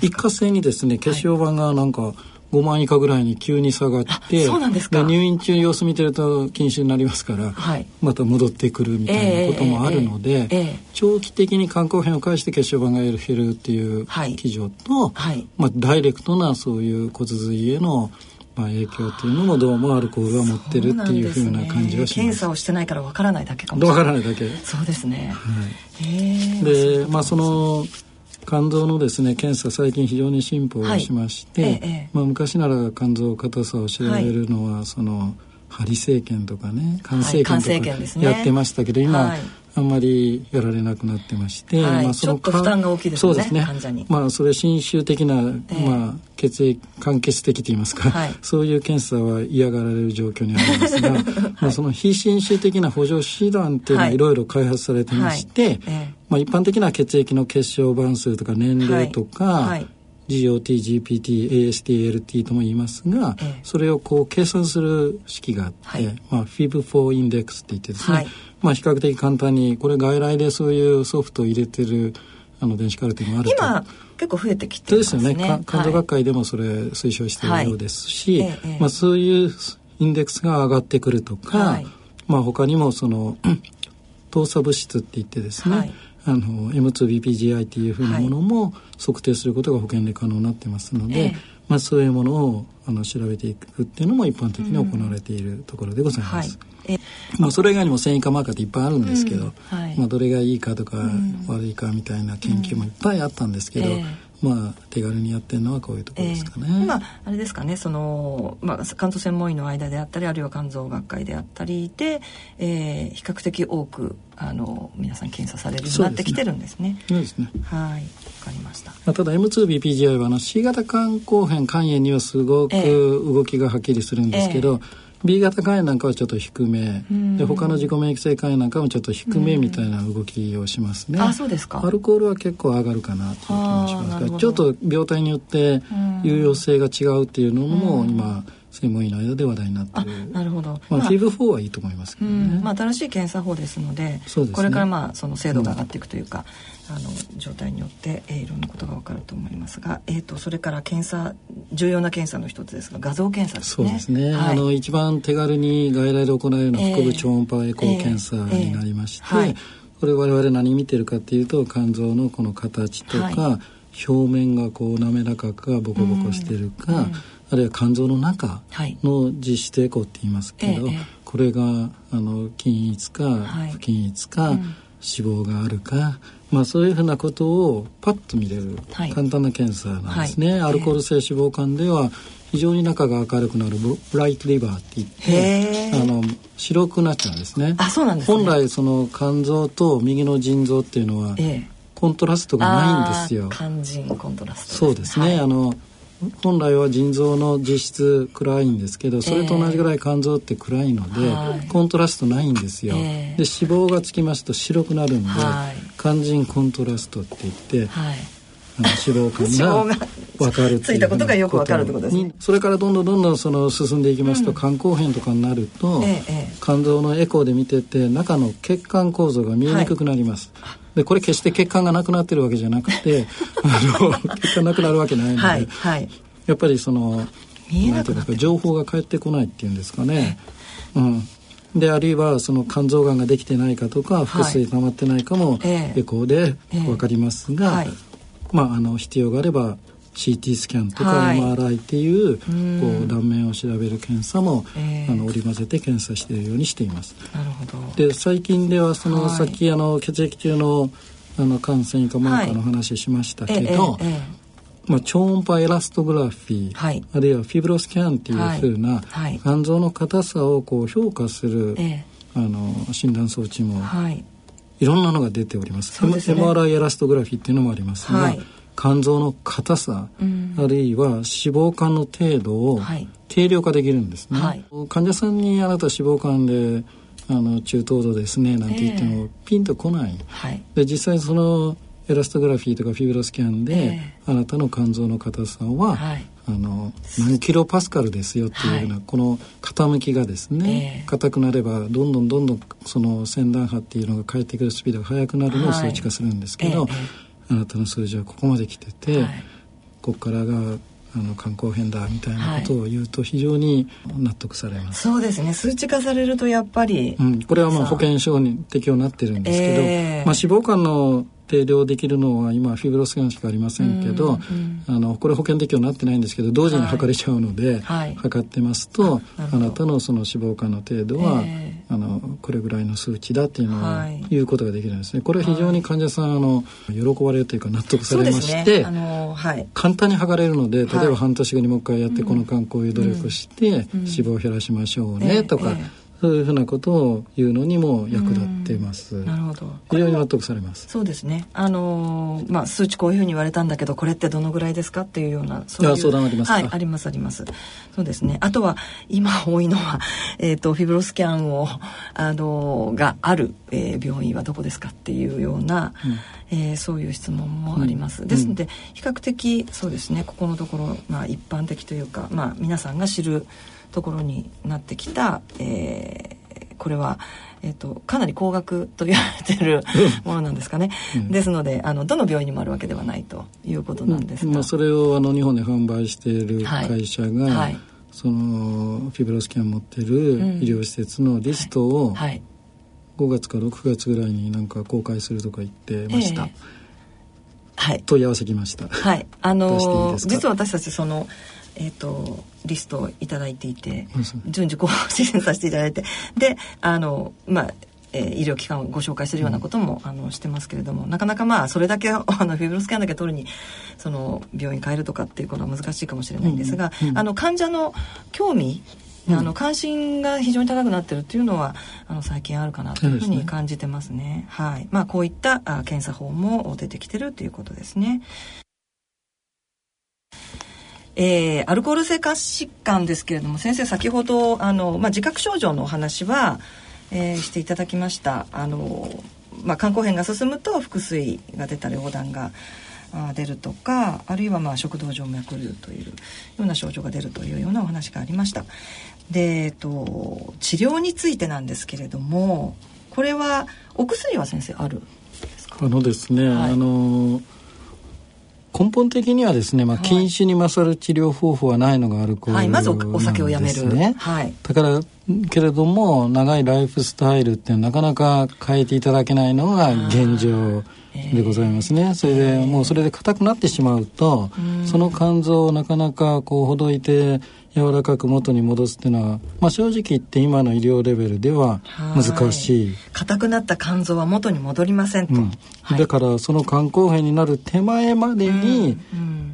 一過性にですね血小板がなんか、はい5万以下ぐらいに急に下がってそうなんですか。入院中様子見てると禁止になりますから、はい、また戻ってくるみたいなこともあるので、えーえーえー、長期的に肝硬変を介して血小板が減るっていう基準と、はい、まあ、ダイレクトなそういう骨髄へのまあ、影響というのもどうもアルコールは持ってるっていうふうな感じはします。検査をしてないからわからないだけかもしれない。わからないだけ。そうですね。はい、で、まあその肝臓のですね検査最近非常に進歩しまして、はい。ええ、まあ、昔なら肝臓硬さを調べるのは、はい、その針生検とかね肝生検とかやってましたけど、今、はい、あんまりやられなくなってまして、まあ、その負担が大きいですねそうですね。まあそれ侵襲的な、まあ、血液間欠的と言いますか、そういう検査は嫌がられる状況にあるんですが、まあ、その非侵襲的な補助手段っていうのはい。ろいろ開発されてまして、まあ、一般的な血液の血小板数とか年齢とか、はい。GOT、GPT、AST、LT とも言いますが、ええ、それをこう計算する式があって、はい、まあ、FIB4 インデックスって言ってですね、はい、まあ、比較的簡単にこれ外来でそういうソフトを入れてるあの電子カルテもあると。今結構増えてきてますね。ですよね。肝臓学会でもそれ推奨しているようですし、はい、まあ、そういうインデックスが上がってくるとか、まあ、他にもその 糖鎖物質って言ってですね、あの M2BPGI っていうふうなものも測定することが保険で可能になってますので、はい、まあ、そういうものをあの調べていくっていうのも一般的に行われているところでございます。うんはい、まあ、それ以外にも繊維化マーカーっていっぱいあるんですけど、うん。はい、まあ、どれがいいかとか悪いかみたいな研究もいっぱいあったんですけど、えーまあ、手軽にやってるのはこういうところですかね。えー、今あれですかねその、まあ、肝臓専門医の間であったりあるいは肝臓学会であったりで、えー、比較的多くあの皆さん検査されるようになってきてるんですね。そうですね。はいわかりました。まあ、ただ M2BPGI はあの C 型肝硬変肝炎にはすごく動きがはっきりするんですけど、えー B 型肝炎なんかはちょっと低め、で他の自己免疫性肝炎なんかもちょっと低めみたいな動きをしますね。あそうですか。アルコールは結構上がるかなという気もします。がちょっと病態によって有用性が違うっていうのも今専門医の間で話題になってる。なるほど、まあ、FIV4 はいいと思いますけどね、まあ、新しい検査法ですので、ね、これからまあその精度が上がっていくというか、あの状態によって、えー、いろんなことが分かると思いますが、えーと、それから検査重要な検査の一つですが画像検査ですね。そうですね、はい、あの一番手軽に外来で行えるのは腹部超音波エコー検査になりまして、えー。えーはい、これ我々何見てるかっていうと肝臓のこの形とか、はい、表面がこう滑らかかボコボコしてるか、うん、あるいは肝臓の中の実質エコーって言いますけど、これがあの均一か不均一か、うん。脂肪があるか、まあ、そういうふうなことをパッと見れる簡単な検査なんですね、はい。はい、アルコール性脂肪肝では非常に中が明るくなるブライトリバーって言ってあの白くなっちゃうんですね。あそうなんです、ね、本来その肝臓と右の腎臓っていうのは、コントラストがないんですよ。肝腎コントラスト、そうですね、はい、あの本来は腎臓の実質暗いんですけどそれと同じぐらい肝臓って暗いので、えー、コントラストないんですよ、えー、で脂肪がつきますと白くなるんで、はい、肝腎コントラストって言って、はい、あの脂肪肝が分かるついたことがよく分かるってことですね。それからどんどんどんどんその進んでいきますと、うん、肝硬変とかになると、ええ、肝臓のエコーで見てて中の血管構造が見えにくくなります、はい、でこれ決して血管がなくなってるわけじゃなくて あの血管なくなるわけないので、はいはい、やっぱりその見えなくなって情報が返ってこないっていうんですかね、うん。であるいはその肝臓がんができてないかとか腹水溜まってないかもエコーで分かりますが、はい、まああの必要があれば CT スキャンとか MRI っていう,、こう断面を調べる検査も、あの織り交ぜて検査しているようにしています。なるほど。で最近ではその、さっきあの血液中のあの感染かマーカーの話しましたけど、まあ、超音波エラストグラフィー、はい、あるいはフィブロスキャンっていうふうな、はい、肝臓の硬さをこう評価する、えあの診断装置も、はい、いろんなのが出ております。すね、MRI エラストグラフィーっていうのもありますが、はい、肝臓の硬さ、うん、あるいは脂肪肝の程度を定量化できるんですね、はい、患者さんにあなた脂肪肝であの中等度ですねなんて言ってもピンとこない、はい、で実際そのエラストグラフィーとかフィブロスキャンで、えー、あなたの肝臓の硬さは、はい、あの何キロパスカルですよっていうような、はい、この傾きがですね硬、え。ー、くなればどんどんどんどんその先端波っていうのが返ってくるスピードが速くなるのを数値化するんですけど、はいえ。ー、あなたの数字はここまで来てて、ここからがあの肝硬変だみたいなことを言うと非常に納得されます、はい、そうですね。数値化されるとやっぱり、うん、これはまあ保険証に適用になってるんですけど、えー、まあ、脂肪肝の定量できるのは今フィブロスキャンしかありませんけど、あのこれ保険適用になってないんですけど同時に測れちゃうので、はい、測ってますとあなたのその脂肪肝の程度は、えー、あのこれぐらいの数値だっていうのを、はい、言うことができるんですね。これは非常に患者さんあの喜ばれるというか納得されまして、ね。あのはい、簡単に測れるので例えば半年後にもう一回やって、この間こういう努力して、脂肪を減らしましょうねとか。えーえーそういうふうなことを言うのにも役立ってます。なるほど。非常に納得されます。そうですね。あのー、まあ数値こういうふうに言われたんだけど、これってどのぐらいですかっていうようなそういう相談ありますはい、ありますあります。そうですね。あとは今多いのはえっ、ー、とフィブロスキャンをあのー、がある、えー、病院はどこですかっていうような、うん、えー、そういう質問もあります。うん、ですので比較的そうですね。ここのところまあ一般的というか、まあ皆さんが知るところになってきた、えー、これは、えーと、かなり高額と言われてるものなんですかね、うん、ですのであのどの病院にもあるわけではないということなんですが、まあ、それをあの日本で販売している会社が、はい。はい、そのフィブロスキャン持ってる医療施設のリストを、はい、5月か6月ぐらいになんか公開するとか言ってました。えーはい、問い合わせきました。はい、あのー、実は私たちそのえーと、リストを頂いていて順次こう 支援させていただいてであのまあえー、医療機関をご紹介するようなことも、うん、あのしてますけれどもなかなかまあそれだけ あのフィブロスキャンだけ取るにその病院変えるとかっていうことは難しいかもしれないんですが、うんうん、あの患者の興味あの関心が非常に高くなってるっていうのはあの最近あるかなというふうに感じてますね。すねはい。まあこういったあ検査法も出てきてるということですね。えー、アルコール性肝疾患ですけれども先生先ほどあの、まあ、自覚症状のお話は、えー、していただきました。あの、まあ、肝硬変が進むと腹水が出たり横断があ出るとかあるいはまあ食道静脈瘤というような症状が出るというようなお話がありました。で、えっと、治療についてなんですけれどもこれはお薬は先生あるあのですね、はい、あの根本的にはですね、まあ、禁酒に勝る治療方法はないのがアルコール、ね、はい、まずお酒をやめる、はい、だからけれども長いライフスタイルってなかなか変えていただけないのが現状でございますね。それでもうそれで硬くなってしまうと、その肝臓をなかなかこうほどいて柔らかく元に戻すっていうのは、まあ、正直言って今の医療レベルでは難しい。硬くなった肝臓は元に戻りませんと、うん。はい、だからその肝硬変になる手前までに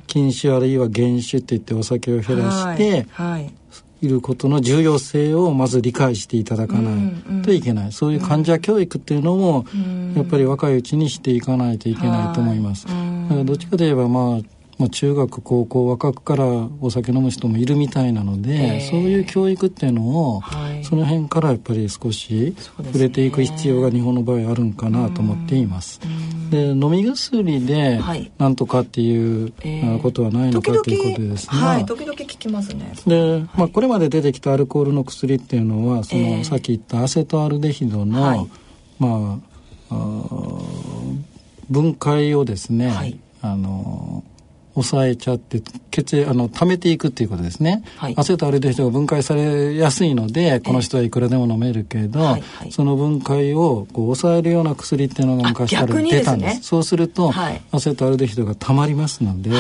禁酒あるいは減酒って言ってお酒を減らして、はい、い。ることの重要性をまず理解していただかないといけない、そういう患者教育っていうのもやっぱり若いうちにしていかないといけないと思います。どっちかといえばまあまあ、中学高校若くからお酒飲む人もいるみたいなので、えー、そういう教育っていうのを、はい、その辺からやっぱり少し触れていく必要が日本の場合あるんかなと思っています。で飲み薬でなんとかっていうことはないのか、ということですね。はい、時々聞きますね。で、まあ、これまで出てきたアルコールの薬っていうのはその、えー、さっき言ったアセトアルデヒドの、はい、まあ分解をですね、はい、あの抑えちゃって血液あの溜めていくっていうことですね、はい、アセトアルデヒドが分解されやすいのでこの人はいくらでも飲めるけど、はい。はい、その分解をこう抑えるような薬っていうのが昔から出たんです、ね、そうすると、はい、アセトアルデヒドが溜まりますので、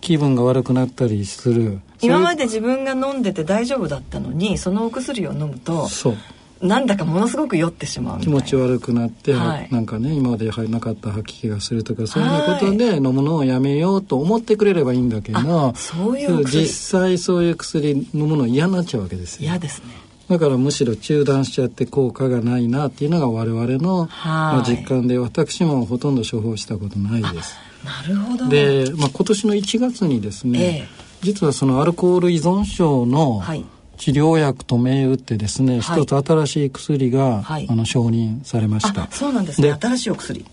気分が悪くなったりする。今まで自分が飲んでて大丈夫だったのにそのお薬を飲むとそうなんだかものすごく酔ってしまう気持ち悪くなって、はい、なんかね今までなかった吐き気がするとかそういうことで飲むのをやめようと思ってくれればいいんだけどそういう実際そういう薬飲むの嫌になっちゃうわけですよ。嫌ですね。だからむしろ中断しちゃって効果がないなっていうのが我々の、まあ、実感で私もほとんど処方したことないです。なるほど。で、まあ、今年の1月にですね、ええ、実はそのアルコール依存症の、はい治療薬と銘打ってですね、はい、一つ新しい薬が、はい、あの承認されました。そうなんですね。新しいお薬。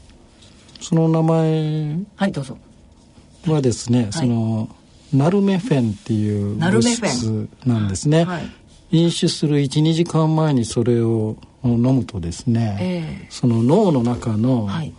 その名前はいどうぞ。はですね、はい、そのナルメフェンっていう物質なんですね、飲酒する12時間前にそれを飲むとですね、えー、その脳の中の、はい。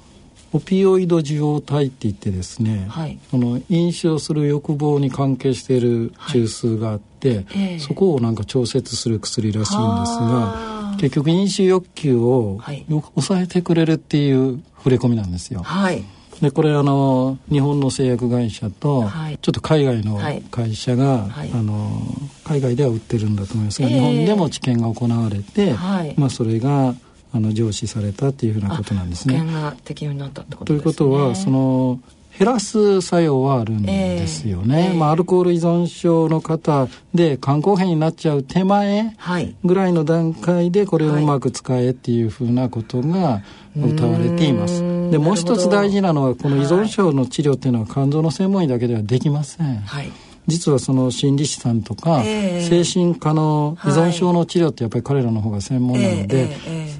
オピオイド受容体って言ってですね、はい、この飲酒をする欲望に関係している中枢があって、はいえ。ー、そこをなんか調節する薬らしいんですが結局飲酒欲求を、はい、抑えてくれるっていう触れ込みなんですよ。はい。でこれあの日本の製薬会社と、はい、ちょっと海外の会社が、はい、あの海外では売ってるんだと思います。が、えー、日本でも治験が行われて、はい、まあ、それがあの上司されたっていうふうなことなんですね。が適用になったってこと、ね、ということはその減らす作用はあるんですよね、えーえ。ー、まあ、アルコール依存症の方で肝硬変になっちゃう手前ぐらいの段階でこれをうまく使えっていうふうなことが謳われています、はい、でもう一つ大事なのはこの依存症の治療っていうのは肝臓の専門医だけではできません、はい。実はその心理師さんとか、精神科の依存症の治療ってやっぱり彼らの方が専門なので、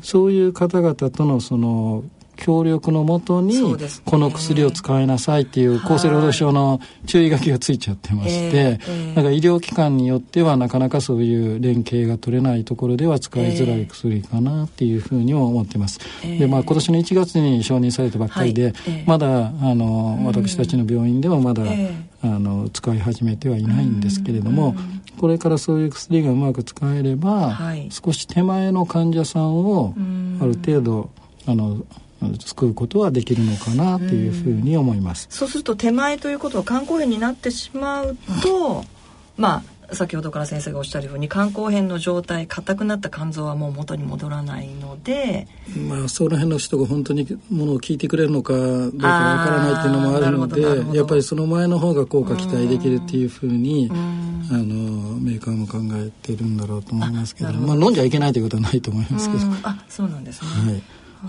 そういう方々とのその協力のもとに、この薬を使いなさいっていう厚生労働省の注意書きがついちゃってまして、なんか医療機関によってはなかなかそういう連携が取れないところでは使いづらい薬かなっていうふうにも思ってます。で、まあ今年の1月に承認されたばっかりで、まだあの私たちの病院でもまだ、あの使い始めてはいないんですけれども、これからそういう薬がうまく使えれば、少し手前の患者さんをある程度あの救うことはできるのかなというふうに思います。そうすると手前ということは肝硬変になってしまうと、まあ先ほどから先生がおっしゃるように肝硬変の状態硬くなった肝臓はもう元に戻らないので。まあその辺の人が本当にものを聞いてくれるのかどうかわからないっていうのもあるのでやっぱりその前の方が効果期待できるっていうふうにあのメーカーも考えてるんだろうと思いますけどまあ飲んじゃいけないということはないと思いますけど。あそうなんですね、はい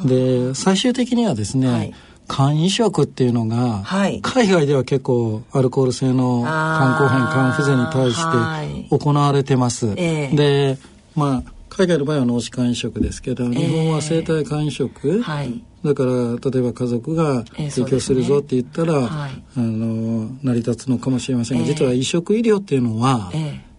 で最終的にはですね、はい。肝移植っていうのが、はい、海外では結構アルコール性の肝硬変肝不全に対して行われてます、はい、でまあ海外の場合は脳死肝移植ですけど、日本は生体肝移植、はい、だから例えば家族が提供するぞって言ったら、えーねはい、あの成り立つのかもしれませんが、実は移植医療っていうのは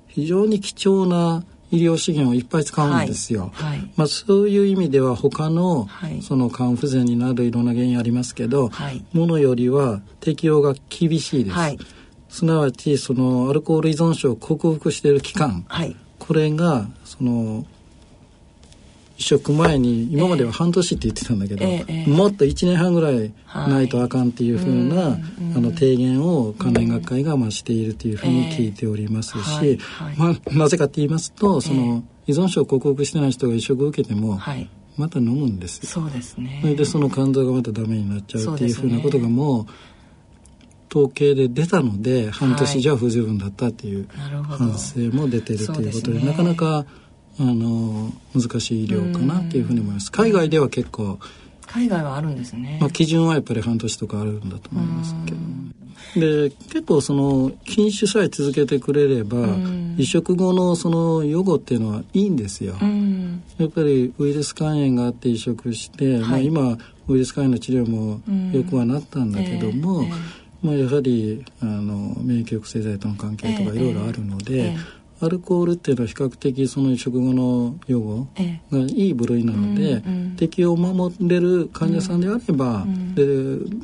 非常に貴重な医療資源をいっぱい使うんですよ。はい。はい、まあ、そういう意味では他の、その肝不全になるいろんな原因ありますけど、ものよりは適用が厳しいです。すなわちそのアルコール依存症を克服している期間、これがその移植前に今までは半年って言ってたんだけど、えー、もっと1年半ぐらいないとあかんっていうふうな、はい、あの提言を関連学会が増しているというふうに聞いておりますし、まあ、なぜかって言いますとその依存症を克服してない人が移植を受けても、また飲むんですそうですね。それでその肝臓がまたダメになっちゃうっていうふうなことがもう統計で出たので半年じゃ不十分だったっていう反省も出てるということで、なかなかあの難しい医療かなっていうふうに思います。海外では結構海外はあるんですね。まあ基準はやっぱり半年とかあるんだと思いますけど。で結構その禁酒さえ続けてくれれば、うん、移植後のその予後っていうのはいいんですよ、うん、やっぱりウイルス肝炎があって移植して、はい、まあ、今ウイルス肝炎の治療もよくはなったんだけども、えーえー、まあ、やはりあの免疫抑制剤との関係とかいろいろあるので、えーアルコールっていうのは比較的その食後の予後がいい部類なので、うんうん、適用を守れる患者さんであれば、うん、で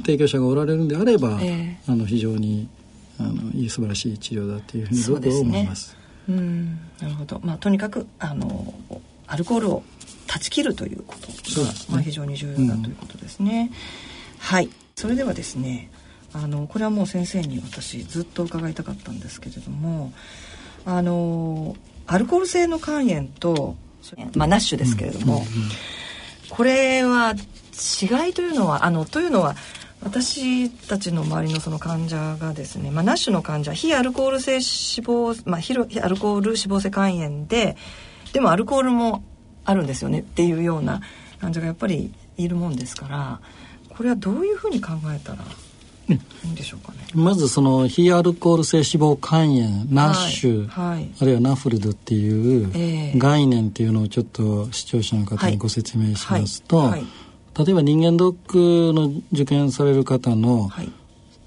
提供者がおられるんであれば、えー、あの非常にあのいい素晴らしい治療だっていうふうに僕は思います。う、ね、ん。なるほど、まあ、とにかくあのアルコールを断ち切るということが、ね、まあ、非常に重要だということですね。はい。それではですねあのこれはもう先生に私ずっと伺いたかったんですけれどもあのアルコール性の肝炎と、まあ、ナッシュですけれども、うんうんうん、これは違いというのはあのというのは私たちの周りのその患者がですね、まあ、ナッシュの患者非アルコール性脂肪、まあ、非アルコール脂肪性肝炎ででもアルコールもあるんですよねっていうような患者がやっぱりいるもんですからこれはどういうふうに考えたらいいんでしょうかね。まずその非アルコール性脂肪肝炎ナッシュ、はいはい、あるいはナフルドっていう概念っていうのをちょっと視聴者の方にご説明しますと、はい、例えば人間ドックの受験される方の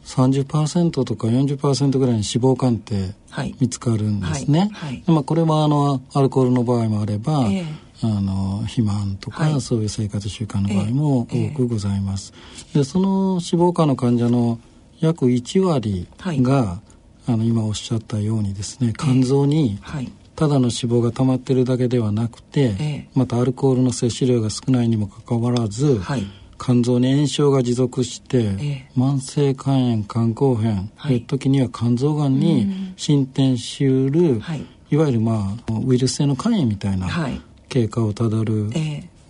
30%とか40%ぐらいに脂肪肝って見つかるんですね。まあ、これはあのアルコールの場合もあれば、えーあの肥満とか、はい、そういう生活習慣の場合も多くございます。えー、でその脂肪肝の患者の約1割が、はい、あの今おっしゃったようにですね肝臓にただの脂肪が溜まってるだけではなくて、えー、またアルコールの摂取量が少ないにもかかわらず、はい、肝臓に炎症が持続して、えー、慢性肝炎肝硬変、はい、時には肝臓がんに進展しうる、はい、いわゆる、まあ、ウイルス性の肝炎みたいな、はい経過をたどる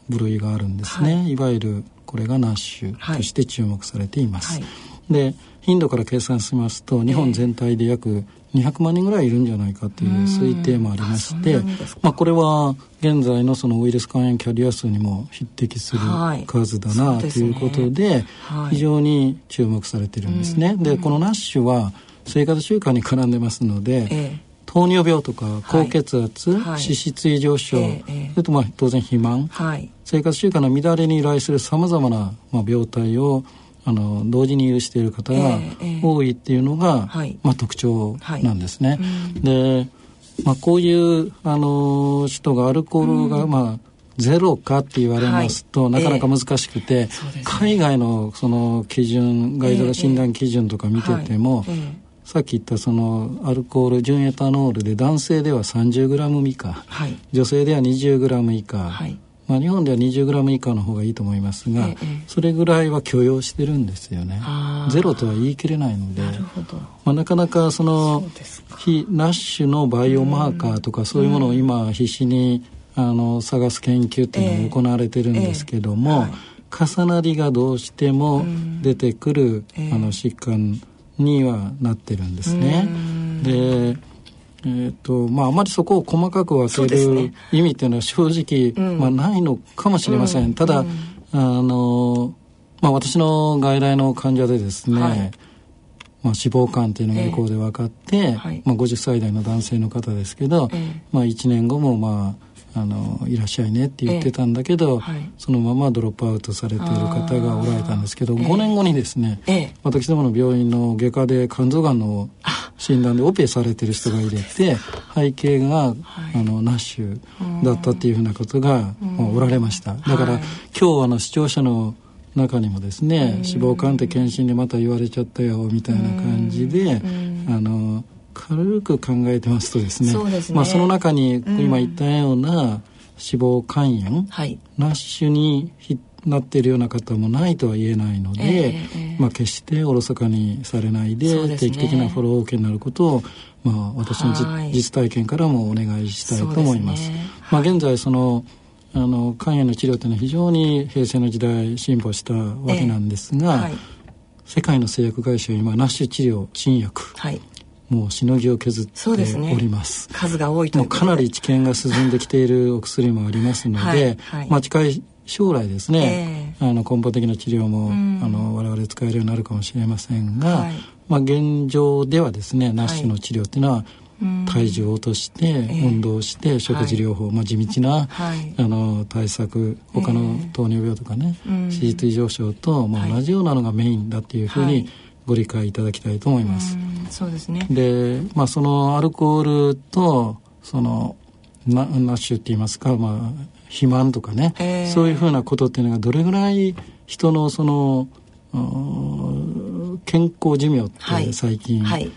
部類があるんですね、えーはい、いわゆるこれがナッシュとして注目されています、はい、で頻度から計算しますと日本全体で約200万人ぐらいいるんじゃないかという推定もありましてまあ、これは現在のそのウイルス肝炎キャリア数にも匹敵する数だな、ということで、非常に注目されているんですね。でこのナッシュは生活習慣に絡んでますので、えー糖尿病とか高血圧、はい、脂質異常症、ええ、それとまあ当然肥満、はい、生活習慣の乱れに由来するさまざまな、まあ、病態をあの同時に有している方が多いっていうのが、え、まあ、特徴なんですね。で、まあ、こういうあの人がアルコールが、まあゼロかって言われますと、はい、なかなか難しくて、えーね、海外のその基準ガイド診断基準とか見てても、えーはい。えーさっき言ったそのアルコール純エタノールで男性では 30g 以下、はい、女性では 20g 以下、はい、まあ、日本では 20g 以下の方がいいと思いますが、ええ、それぐらいは許容してるんですよね。ゼロとは言い切れないので。なまあ、なかなかその非ナッシュのバイオマーカーとかそういうものを今必死にあの探す研究っていうのも行われてるんですけども、えはい、重なりがどうしても出てくる、あの疾患にはなってるんですね。でえーとまあ、あまりそこを細かく分ける意味っていうのは正直、ね、まあ、ないのかもしれません。うん、ただ、うん、あのまあ、私の外来の患者でですね、はい、まあ、脂肪肝っていうのがエコーで分かって、えーはい、まあ、50歳代の男性の方ですけど、えー、まあ、1年後もまああのいらっしゃいねって言ってたんだけど、えはい、そのままドロップアウトされている方がおられたんですけど5年後にですね、え私どもの病院の外科で肝臓がんの診断でオペされてる人がいれて背景が、はい、あのナッシュだったっていうふうなことがおられました。だから、今日あの視聴者の中にもですね脂肪肝って検診でまた言われちゃったよみたいな感じであの軽く考えてますとですねね、まあ、その中に今言ったような脂肪肝炎、はい、ナッシュになっているような方もないとは言えないので、えー、まあ、決しておろそかにされないで、ね、定期的なフォロー受けになることを、まあ、私の実体験からもお願いしたいと思います。すね、まあ、現在そのあの肝炎の治療というのは非常に平成の時代進歩したわけなんですが、えーはい、世界の製薬会社は今ナッシュ治療新薬、はい、もうしのぎを削っております。すね、数が多いとかなり知見が進んできているお薬もありますので、はいはい、まあ近い将来ですね、えー、あの根本的な治療も、うん、あの我々使えるようになるかもしれませんが、はい、まあ、現状ではですねナッシュの治療っていうのは、体重を落として、運動して食事療法、はい、まあ、地道な、はい、あの対策他の糖尿病とかね、脂質異常症と、まあ、同じようなのがメインだっていうふうにご理解いただきたいと思います。そうですね。で、まあ、そのアルコールとそのナナッシュって言いますか、まあ、肥満とかね、そういうふうなことっていうのがどれぐらい人のその健康寿命って最近、はい。はい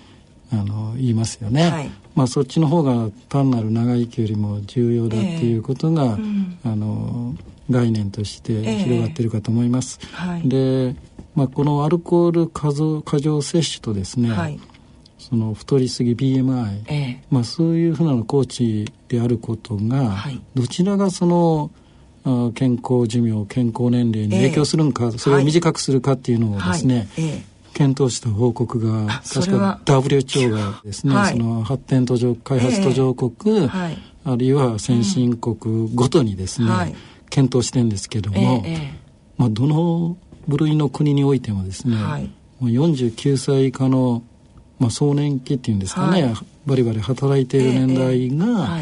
あの言いますよね、はい、まあ、そっちの方が単なる長生きよりも重要だっていうことが、えー。うん、あの概念として広がっているかと思います。えーはい、で、まあ、このアルコール過剰過剰摂取とですね、はい、その太りすぎ BMI、えー、まあ、そういうふうなのコーチであることが、どちらがその健康寿命健康年齢に影響するのか、それを短くするかっていうのをですね、検討した報告が確か WHO がですね、はい、その発展途上開発途上国、あるいは先進国ごとにですね、うん、検討してるんですけども、えー、まあ、どの部類の国においてもですね、はい、もう49歳以下の、まあ、壮年期っていうんですかね、バリバリ働いている年代が、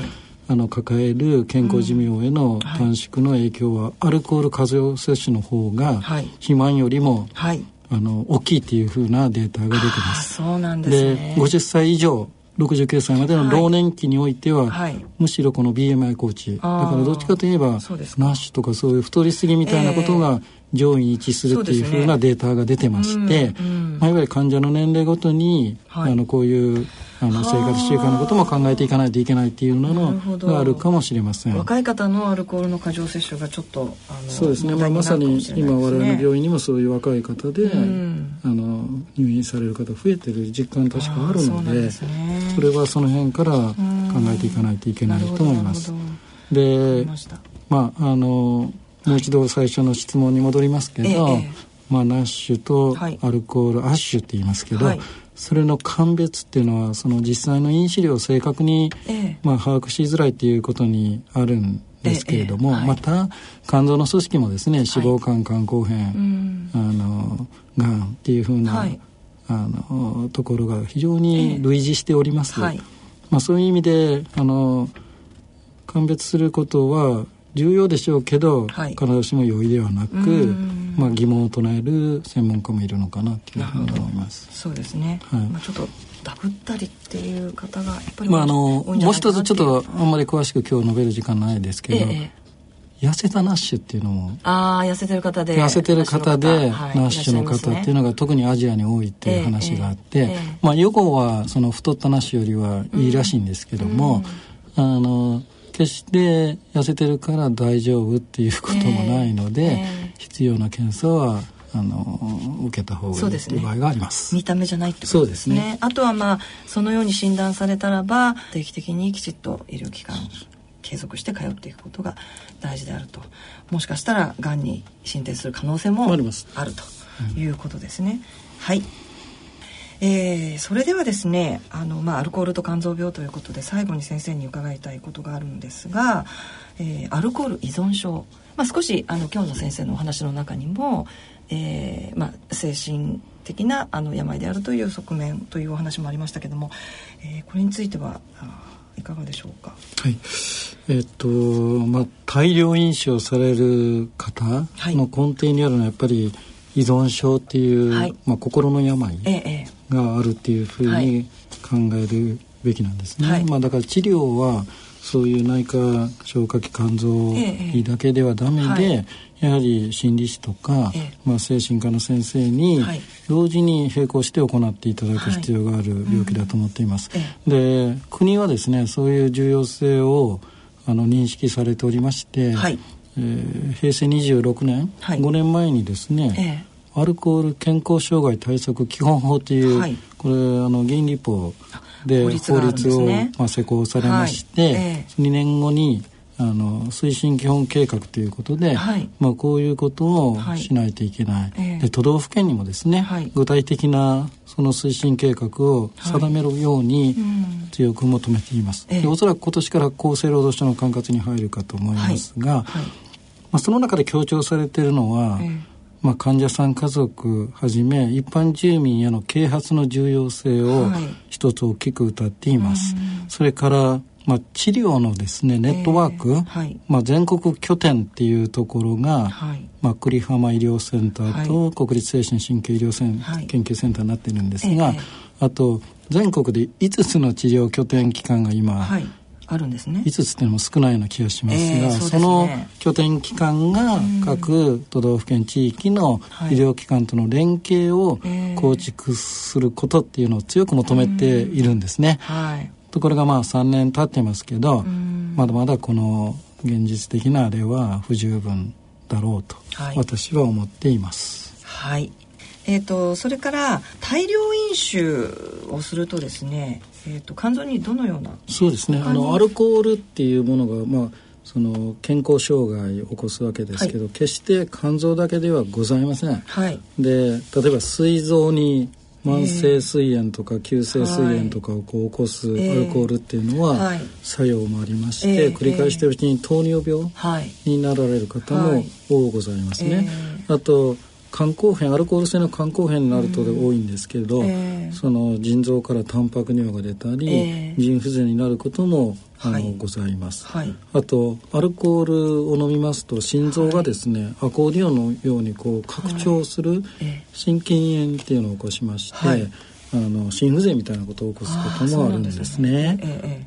あの抱える健康寿命への短縮の影響は、アルコール過剰摂取の方が肥満よりもあの大きいっていうふうなデータが出てます。そうなんですね。で50歳以上69歳までの老年期においては、はい、むしろこの BMI コーチ。だからどっちかといえばナッシュとかそういう太りすぎみたいなことが上位に位置するっていうふうなデータが出てまして、ねうんうん、まあ、いわゆる患者の年齢ごとに、はい、あのこういうあの生活習慣のことも考えていかないといけないっていうのがあるかもしれません。若い方のアルコールの過剰摂取がちょっとそうですね、まあ、まさに今我々の病院にもそういう若い方で、うん、あの入院される方増えてる実感確かあるのでそ、ね,、れはその辺から考えていかないといけないと思います。でまああのもう一度最初の質問に戻りますけど、ええ、まあ、ナッシュとアルコール、はい、アッシュって言いますけど、はい、それの鑑別っていうのはその実際の因子量を正確に、え、まあ、把握しづらいっていうことにあるんですけれども、はい、また肝臓の組織もですね脂肪肝肝硬変、あのがんっていうふうな、あのところが非常に類似しております。まあ、そういう意味であの鑑別することは重要でしょうけど、はい、必ずしも容易ではなく、まあ、疑問を唱える専門家もいるのかなというふうに思います。そうですね、はい。まあ、ちょっとダブったりっていう方がやっぱりまあ、あのもう一つちょっとあんまり詳しく今日述べる時間ないですけど、ええ、痩せたナッシュっていうのもああ痩せてる方で。痩せてる方でナッシュの方っていうのが特にアジアに多いっていう話があって、まあ予後はその太ったナッシュよりはいいらしいんですけども、あの決して痩せてるから大丈夫っていうこともないので、えーえー、必要な検査はあの受けた方がいいという場合があります。見た目じゃないってことですね。すねあとはまあそのように診断されたらば定期的にきちっと医療機関継続して通っていくことが大事であると。もしかしたらがんに進展する可能性もあるということですね。はい。えー、それではですねあの、まあ、アルコールと肝臓病ということで最後に先生に伺いたいことがあるんですが、えー、アルコール依存症、まあ、少しあの今日の先生のお話の中にも、えーまあ、精神的なあの病であるという側面というお話もありましたけども、えー、これについてはいかがでしょうか？はい。えっとまあ大量飲酒をされる方の根底にあるのはやっぱり依存症っていう、はい、まあ心の病。ええがあるっていうふうに考えるべきなんですね。はい、まあ、だから治療はそういう内科消化器肝臓医だけではダメで、ええ。はいやはり心理師とか、ええ、まあ、精神科の先生に同時に並行して行っていただく必要がある病気だと思っています。はいうん、で国はですねそういう重要性をあの認識されておりまして、はい、えー、平成26年、はい、5年前にですね、えアルコール健康障害対策基本法という、はい、これあの議員立法で法律を、ね、まあ、施行されまして、はい。えー、2年後にあの推進基本計画ということで、はい、まあ、こういうことをしないといけない、はい、で都道府県にもですね、はい、具体的なその推進計画を定めるように強く求めています、でおそらく今年から厚生労働省の管轄に入るかと思いますが、まあ、その中で強調されているのは、まあ、患者さん家族はじめ一般住民への啓発の重要性を一つ大きく歌っています。それからまあ、治療のですねネットワーク、えーはい、まあ、全国拠点っていうところが、はい、まあ、栗浜医療センターと国立精神神経医療セン、はい、研究センターになってるんですが、えー、あと全国で5つの治療拠点機関が今、あるんですね。5つっていうのも少ないような気がしますが、えーそすね、その拠点機関が各都道府県地域の医療機関との連携を構築することっていうのを強く求めているんですね。はい。ところがまあ3年経ってますけどまだまだこの現実的なあれは不十分だろうと、私は思っています。はい。えーと、それから大量飲酒をするとですね、えーと、肝臓にどのようなそうですね。あのアルコールっていうものが、まあ、その健康障害を起こすわけですけど、はい、決して肝臓だけではございません。はい、で例えば膵臓に慢性膵炎とか急性膵炎とかをこう起こすアルコールっていうのは作用もありまして、繰り返してるうちに糖尿病になられる方も多ございますね。あと肝硬変アルコール性の肝硬変になるとで多いんですけれど、うんえ。ー、その腎臓からタンパク尿が出たり、えー、腎不全になることもあの、はい、ございます、はい、あとアルコールを飲みますと心臓がですね、はい、アコーディオンのようにこう拡張する心筋炎っていうのを起こしまして、あの心不全みたいなことを起こすこともあるんですね。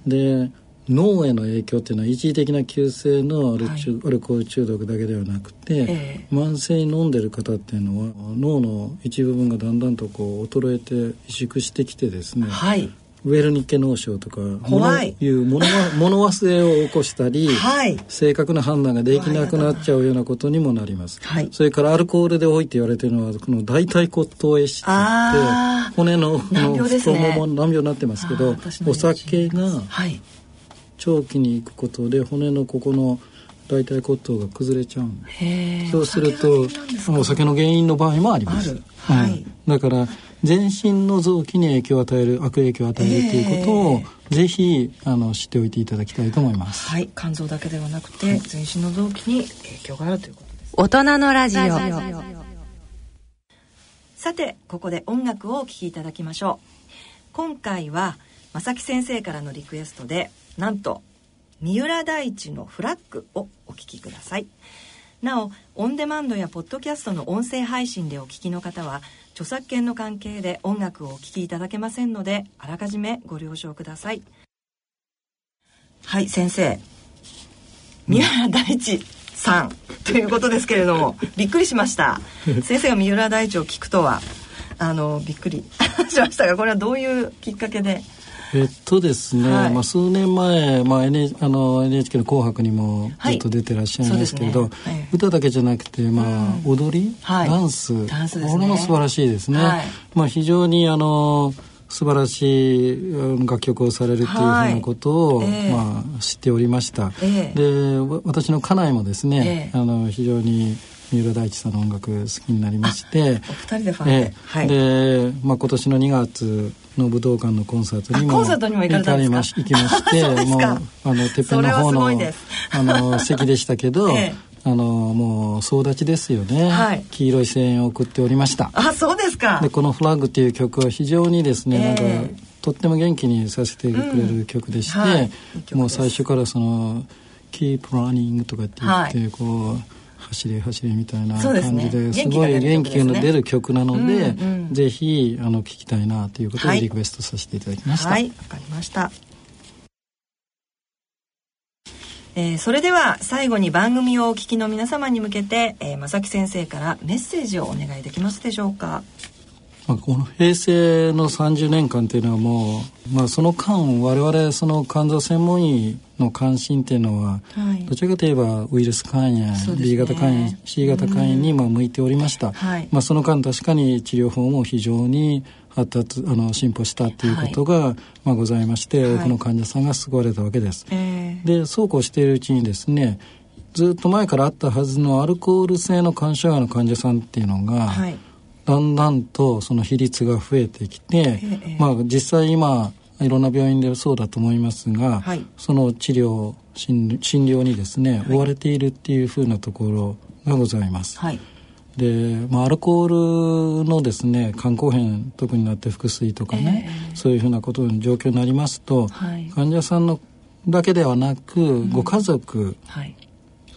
で、ね脳への影響っていうのは一時的な急性のアル,、はい、アルコール中毒だけではなくて、えー、慢性に飲んでる方っていうのは脳の一部分がだんだんとこう衰えて萎縮してきてですね、はい、ウェルニッケ脳症とか怖い。いう物物忘れを起こしたり、はい、正確な判断ができなくなっちゃうようなことにもなります、はい、それからアルコールで多いって言われてるのはこの大腿骨頭壊死ってって骨のの太もも難病になってますけどお酒が、はい長期に行くことで骨のここの大腿骨頭が崩れちゃうそうするとお酒の原因の場合もあります、はい、だから全身の臓器に影響を与える悪影響を与えるということを、ぜひあの知っておいていただきたいと思います。はい。肝臓だけではなくて、はい、全身の臓器に影響があるということです。大人のラジオ。さてここで音楽をお聴きいただきましょう。今回は正木先生からのリクエストでなんと三浦大知のフラッグをお聞きください。なおオンデマンドやポッドキャストの音声配信でお聞きの方は著作権の関係で音楽をお聴きいただけませんのであらかじめご了承ください。はい先生。三浦大知さんということですけれどもびっくりしました。先生が三浦大知を聞くとは。あのびっくり。しましたがこれはどういうきっかけでえっとですね、はい、まあ、数年前、まあ N、あの NHK の「紅白」にもずっと出てらっしゃいますけど、はいね。はい、歌だけじゃなくて、まあ、踊り、ダンス。ダンス、ね、これも素晴らしいですね。まあ、非常にあの素晴らしい楽曲をされるっていうふうなことを、えー、まあ、知っておりました。えー、で私の家内もですね、えー、あの非常に三浦大知さんの音楽好きになりましてお二人でファンで、はい、で、まあ、今年の2月の武道館のコンサートにもコンサートにも行かれたんですか？行きまして もうあのてっぺんの方のあの席でしたけど、ええ、あのもう総立ちですよね、はい、黄色い声援を送っておりました。あそうですか。でこの「フラッグ」っていう曲は非常にですね、えー、なんかとっても元気にさせてくれる曲でして、うん。はい、もう最初からその「Keep Running」とかって言って、はい、こう走れ走れみたいな感じですごい元気が出る曲なので、うんうん、ぜひあの聞きたいなということでリクエストさせていただきました。はい、わ、はい、かりました。えー、それでは最後に番組をお聞きの皆様に向けて、えー、正木先生からメッセージをお願いできますでしょうか。まあ、この平成の30年間っていうのはもう、まあ、その間我々その肝臓専門医の関心っていうのは、はい、どちらかといえばウイルス肝炎、ね、B 型肝炎 C 型肝炎にまあ向いておりました、はい、まあ、その間確かに治療法も非常に発達あの進歩したっていうことが、はい、まあ、ございまして、多くの患者さんが救われたわけです。えー、でそうこうしているうちにですねずっと前からあったはずのアルコール性の肝障害の患者さんっていうのが、だんだんとその比率が増えてきて、えー、まあ、実際今いろんな病院でそうだと思いますが、はい、その治療診療にですね、追われているっていうふうなところがございます。はい、で、まあ、アルコールのですね肝硬変特になって腹水とかね、えー、そういうふうなことの状況になりますと、はい、患者さんのだけではなく、うん、ご家族、はい、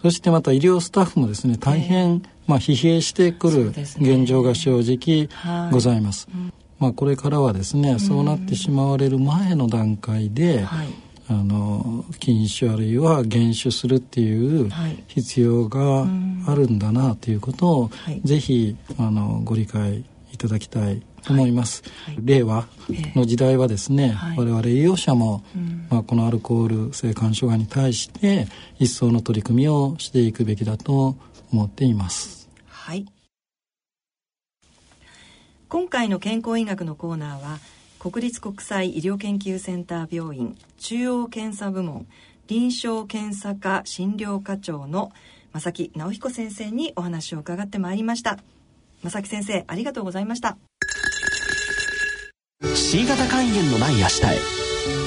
そしてまた医療スタッフもですね大変、えー、まあ、疲弊してくる現状が正直ございます。はい、まあ、これからはですね、そうなってしまわれる前の段階で、はい。あの禁酒あるいは減酒するっていう必要があるんだなということを、はい、ぜひあのご理解いただきたいと思います、はい。はい、令和の時代はですね、我々医療者も、まあ、このアルコール性肝障害に対して一層の取り組みをしていくべきだと思っていますはい。今回の健康医学のコーナーは国立国際医療研究センター病院中央検査部門臨床検査科診療課長の正木直彦先生にお話を伺ってまいりました。正木先生ありがとうございました。C 型肝炎のない明日へ。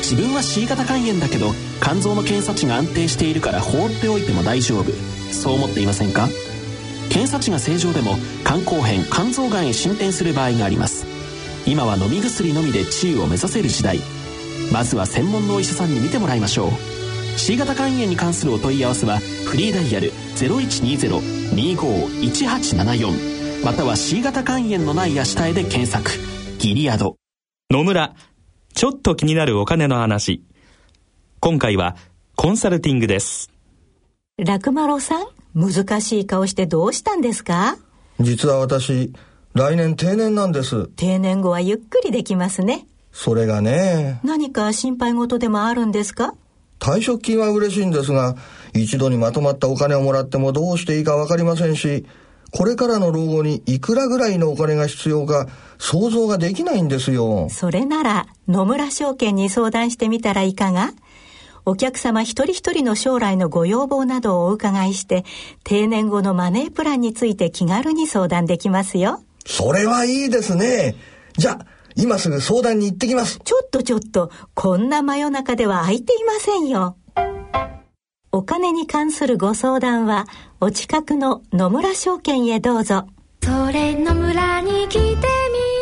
自分は C 型肝炎だけど肝臓の検査値が安定しているから放っておいても大丈夫。そう思っていませんか？検査値が正常でも肝硬変肝臓がんへ進展する場合があります。今は飲み薬のみで治癒を目指せる時代。まずは専門のお医者さんに診てもらいましょう。C 型肝炎に関するお問い合わせはフリーダイヤル0120-25-1874または C 型肝炎のない明日へで検索。ギリアド。野村ちょっと気になるお金の話。今回はコンサルティングです。楽丸さん難しい顔してどうしたんですか？実は私来年定年なんです。定年後はゆっくりできますね。それがね。何か心配事でもあるんですか？退職金は嬉しいんですが、一度にまとまったお金をもらってもどうしていいかわかりませんし、これからの老後にいくらぐらいのお金が必要か想像ができないんですよ。それなら野村証券に相談してみたらいかが？お客様一人一人の将来のご要望などをお伺いして、定年後のマネープランについて気軽に相談できますよ。それはいいですね。じゃあ、今すぐ相談に行ってきます。ちょっとちょっと、こんな真夜中では空いていませんよ。お金に関するご相談は、お近くの野村証券へどうぞ。それ野村に来てみ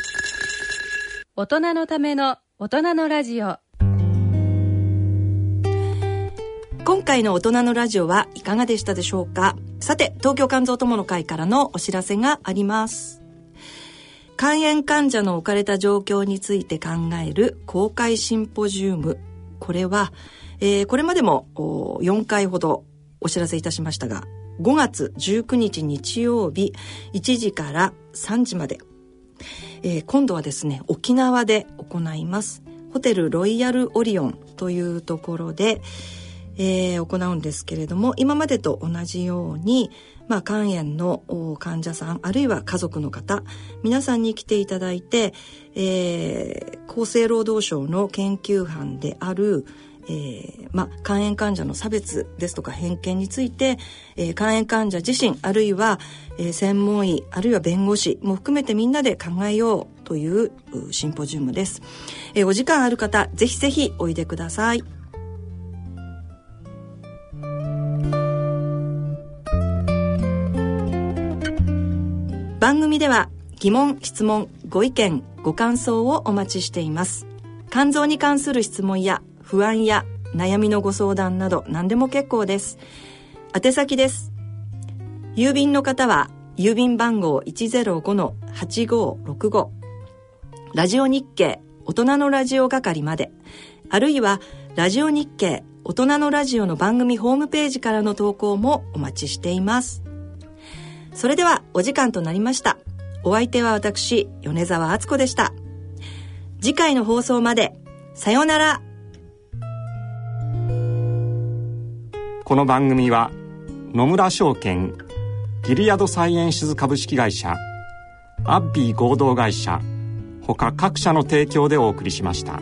大人のための大人のラジオ。今回の大人のラジオはいかがでしたでしょうか？さて、東京肝臓友の会からのお知らせがあります。肝炎患者の置かれた状況について考える公開シンポジウム。これは、えー、これまでも4回ほどお知らせいたしましたが、5月19日日曜日1時から3時まで、えー、今度はですね、沖縄で行います。ホテルロイヤルオリオンというところで、えー、行うんですけれども今までと同じように、まあ、肝炎の患者さんあるいは家族の方皆さんに来ていただいて、えー、厚生労働省の研究班であるえーまあ、肝炎患者の差別ですとか偏見について、えー、肝炎患者自身あるいは、えー、専門医あるいは弁護士も含めてみんなで考えようというシンポジウムです、えー、お時間ある方ぜひぜひおいでください。番組では疑問質問ご意見ご感想をお待ちしています。肝臓に関する質問や不安や悩みのご相談など何でも結構です宛先です郵便の方は郵便番号105-8565ラジオ日経大人のラジオ係まであるいはラジオ日経大人のラジオの番組ホームページからの投稿もお待ちしていますそれではお時間となりました。お相手は私、米沢敦子でした。次回の放送まで、さようなら。この番組は、野村証券ギリアドサイエンシズ株式会社アッビー合同会社他各社の提供でお送りしました。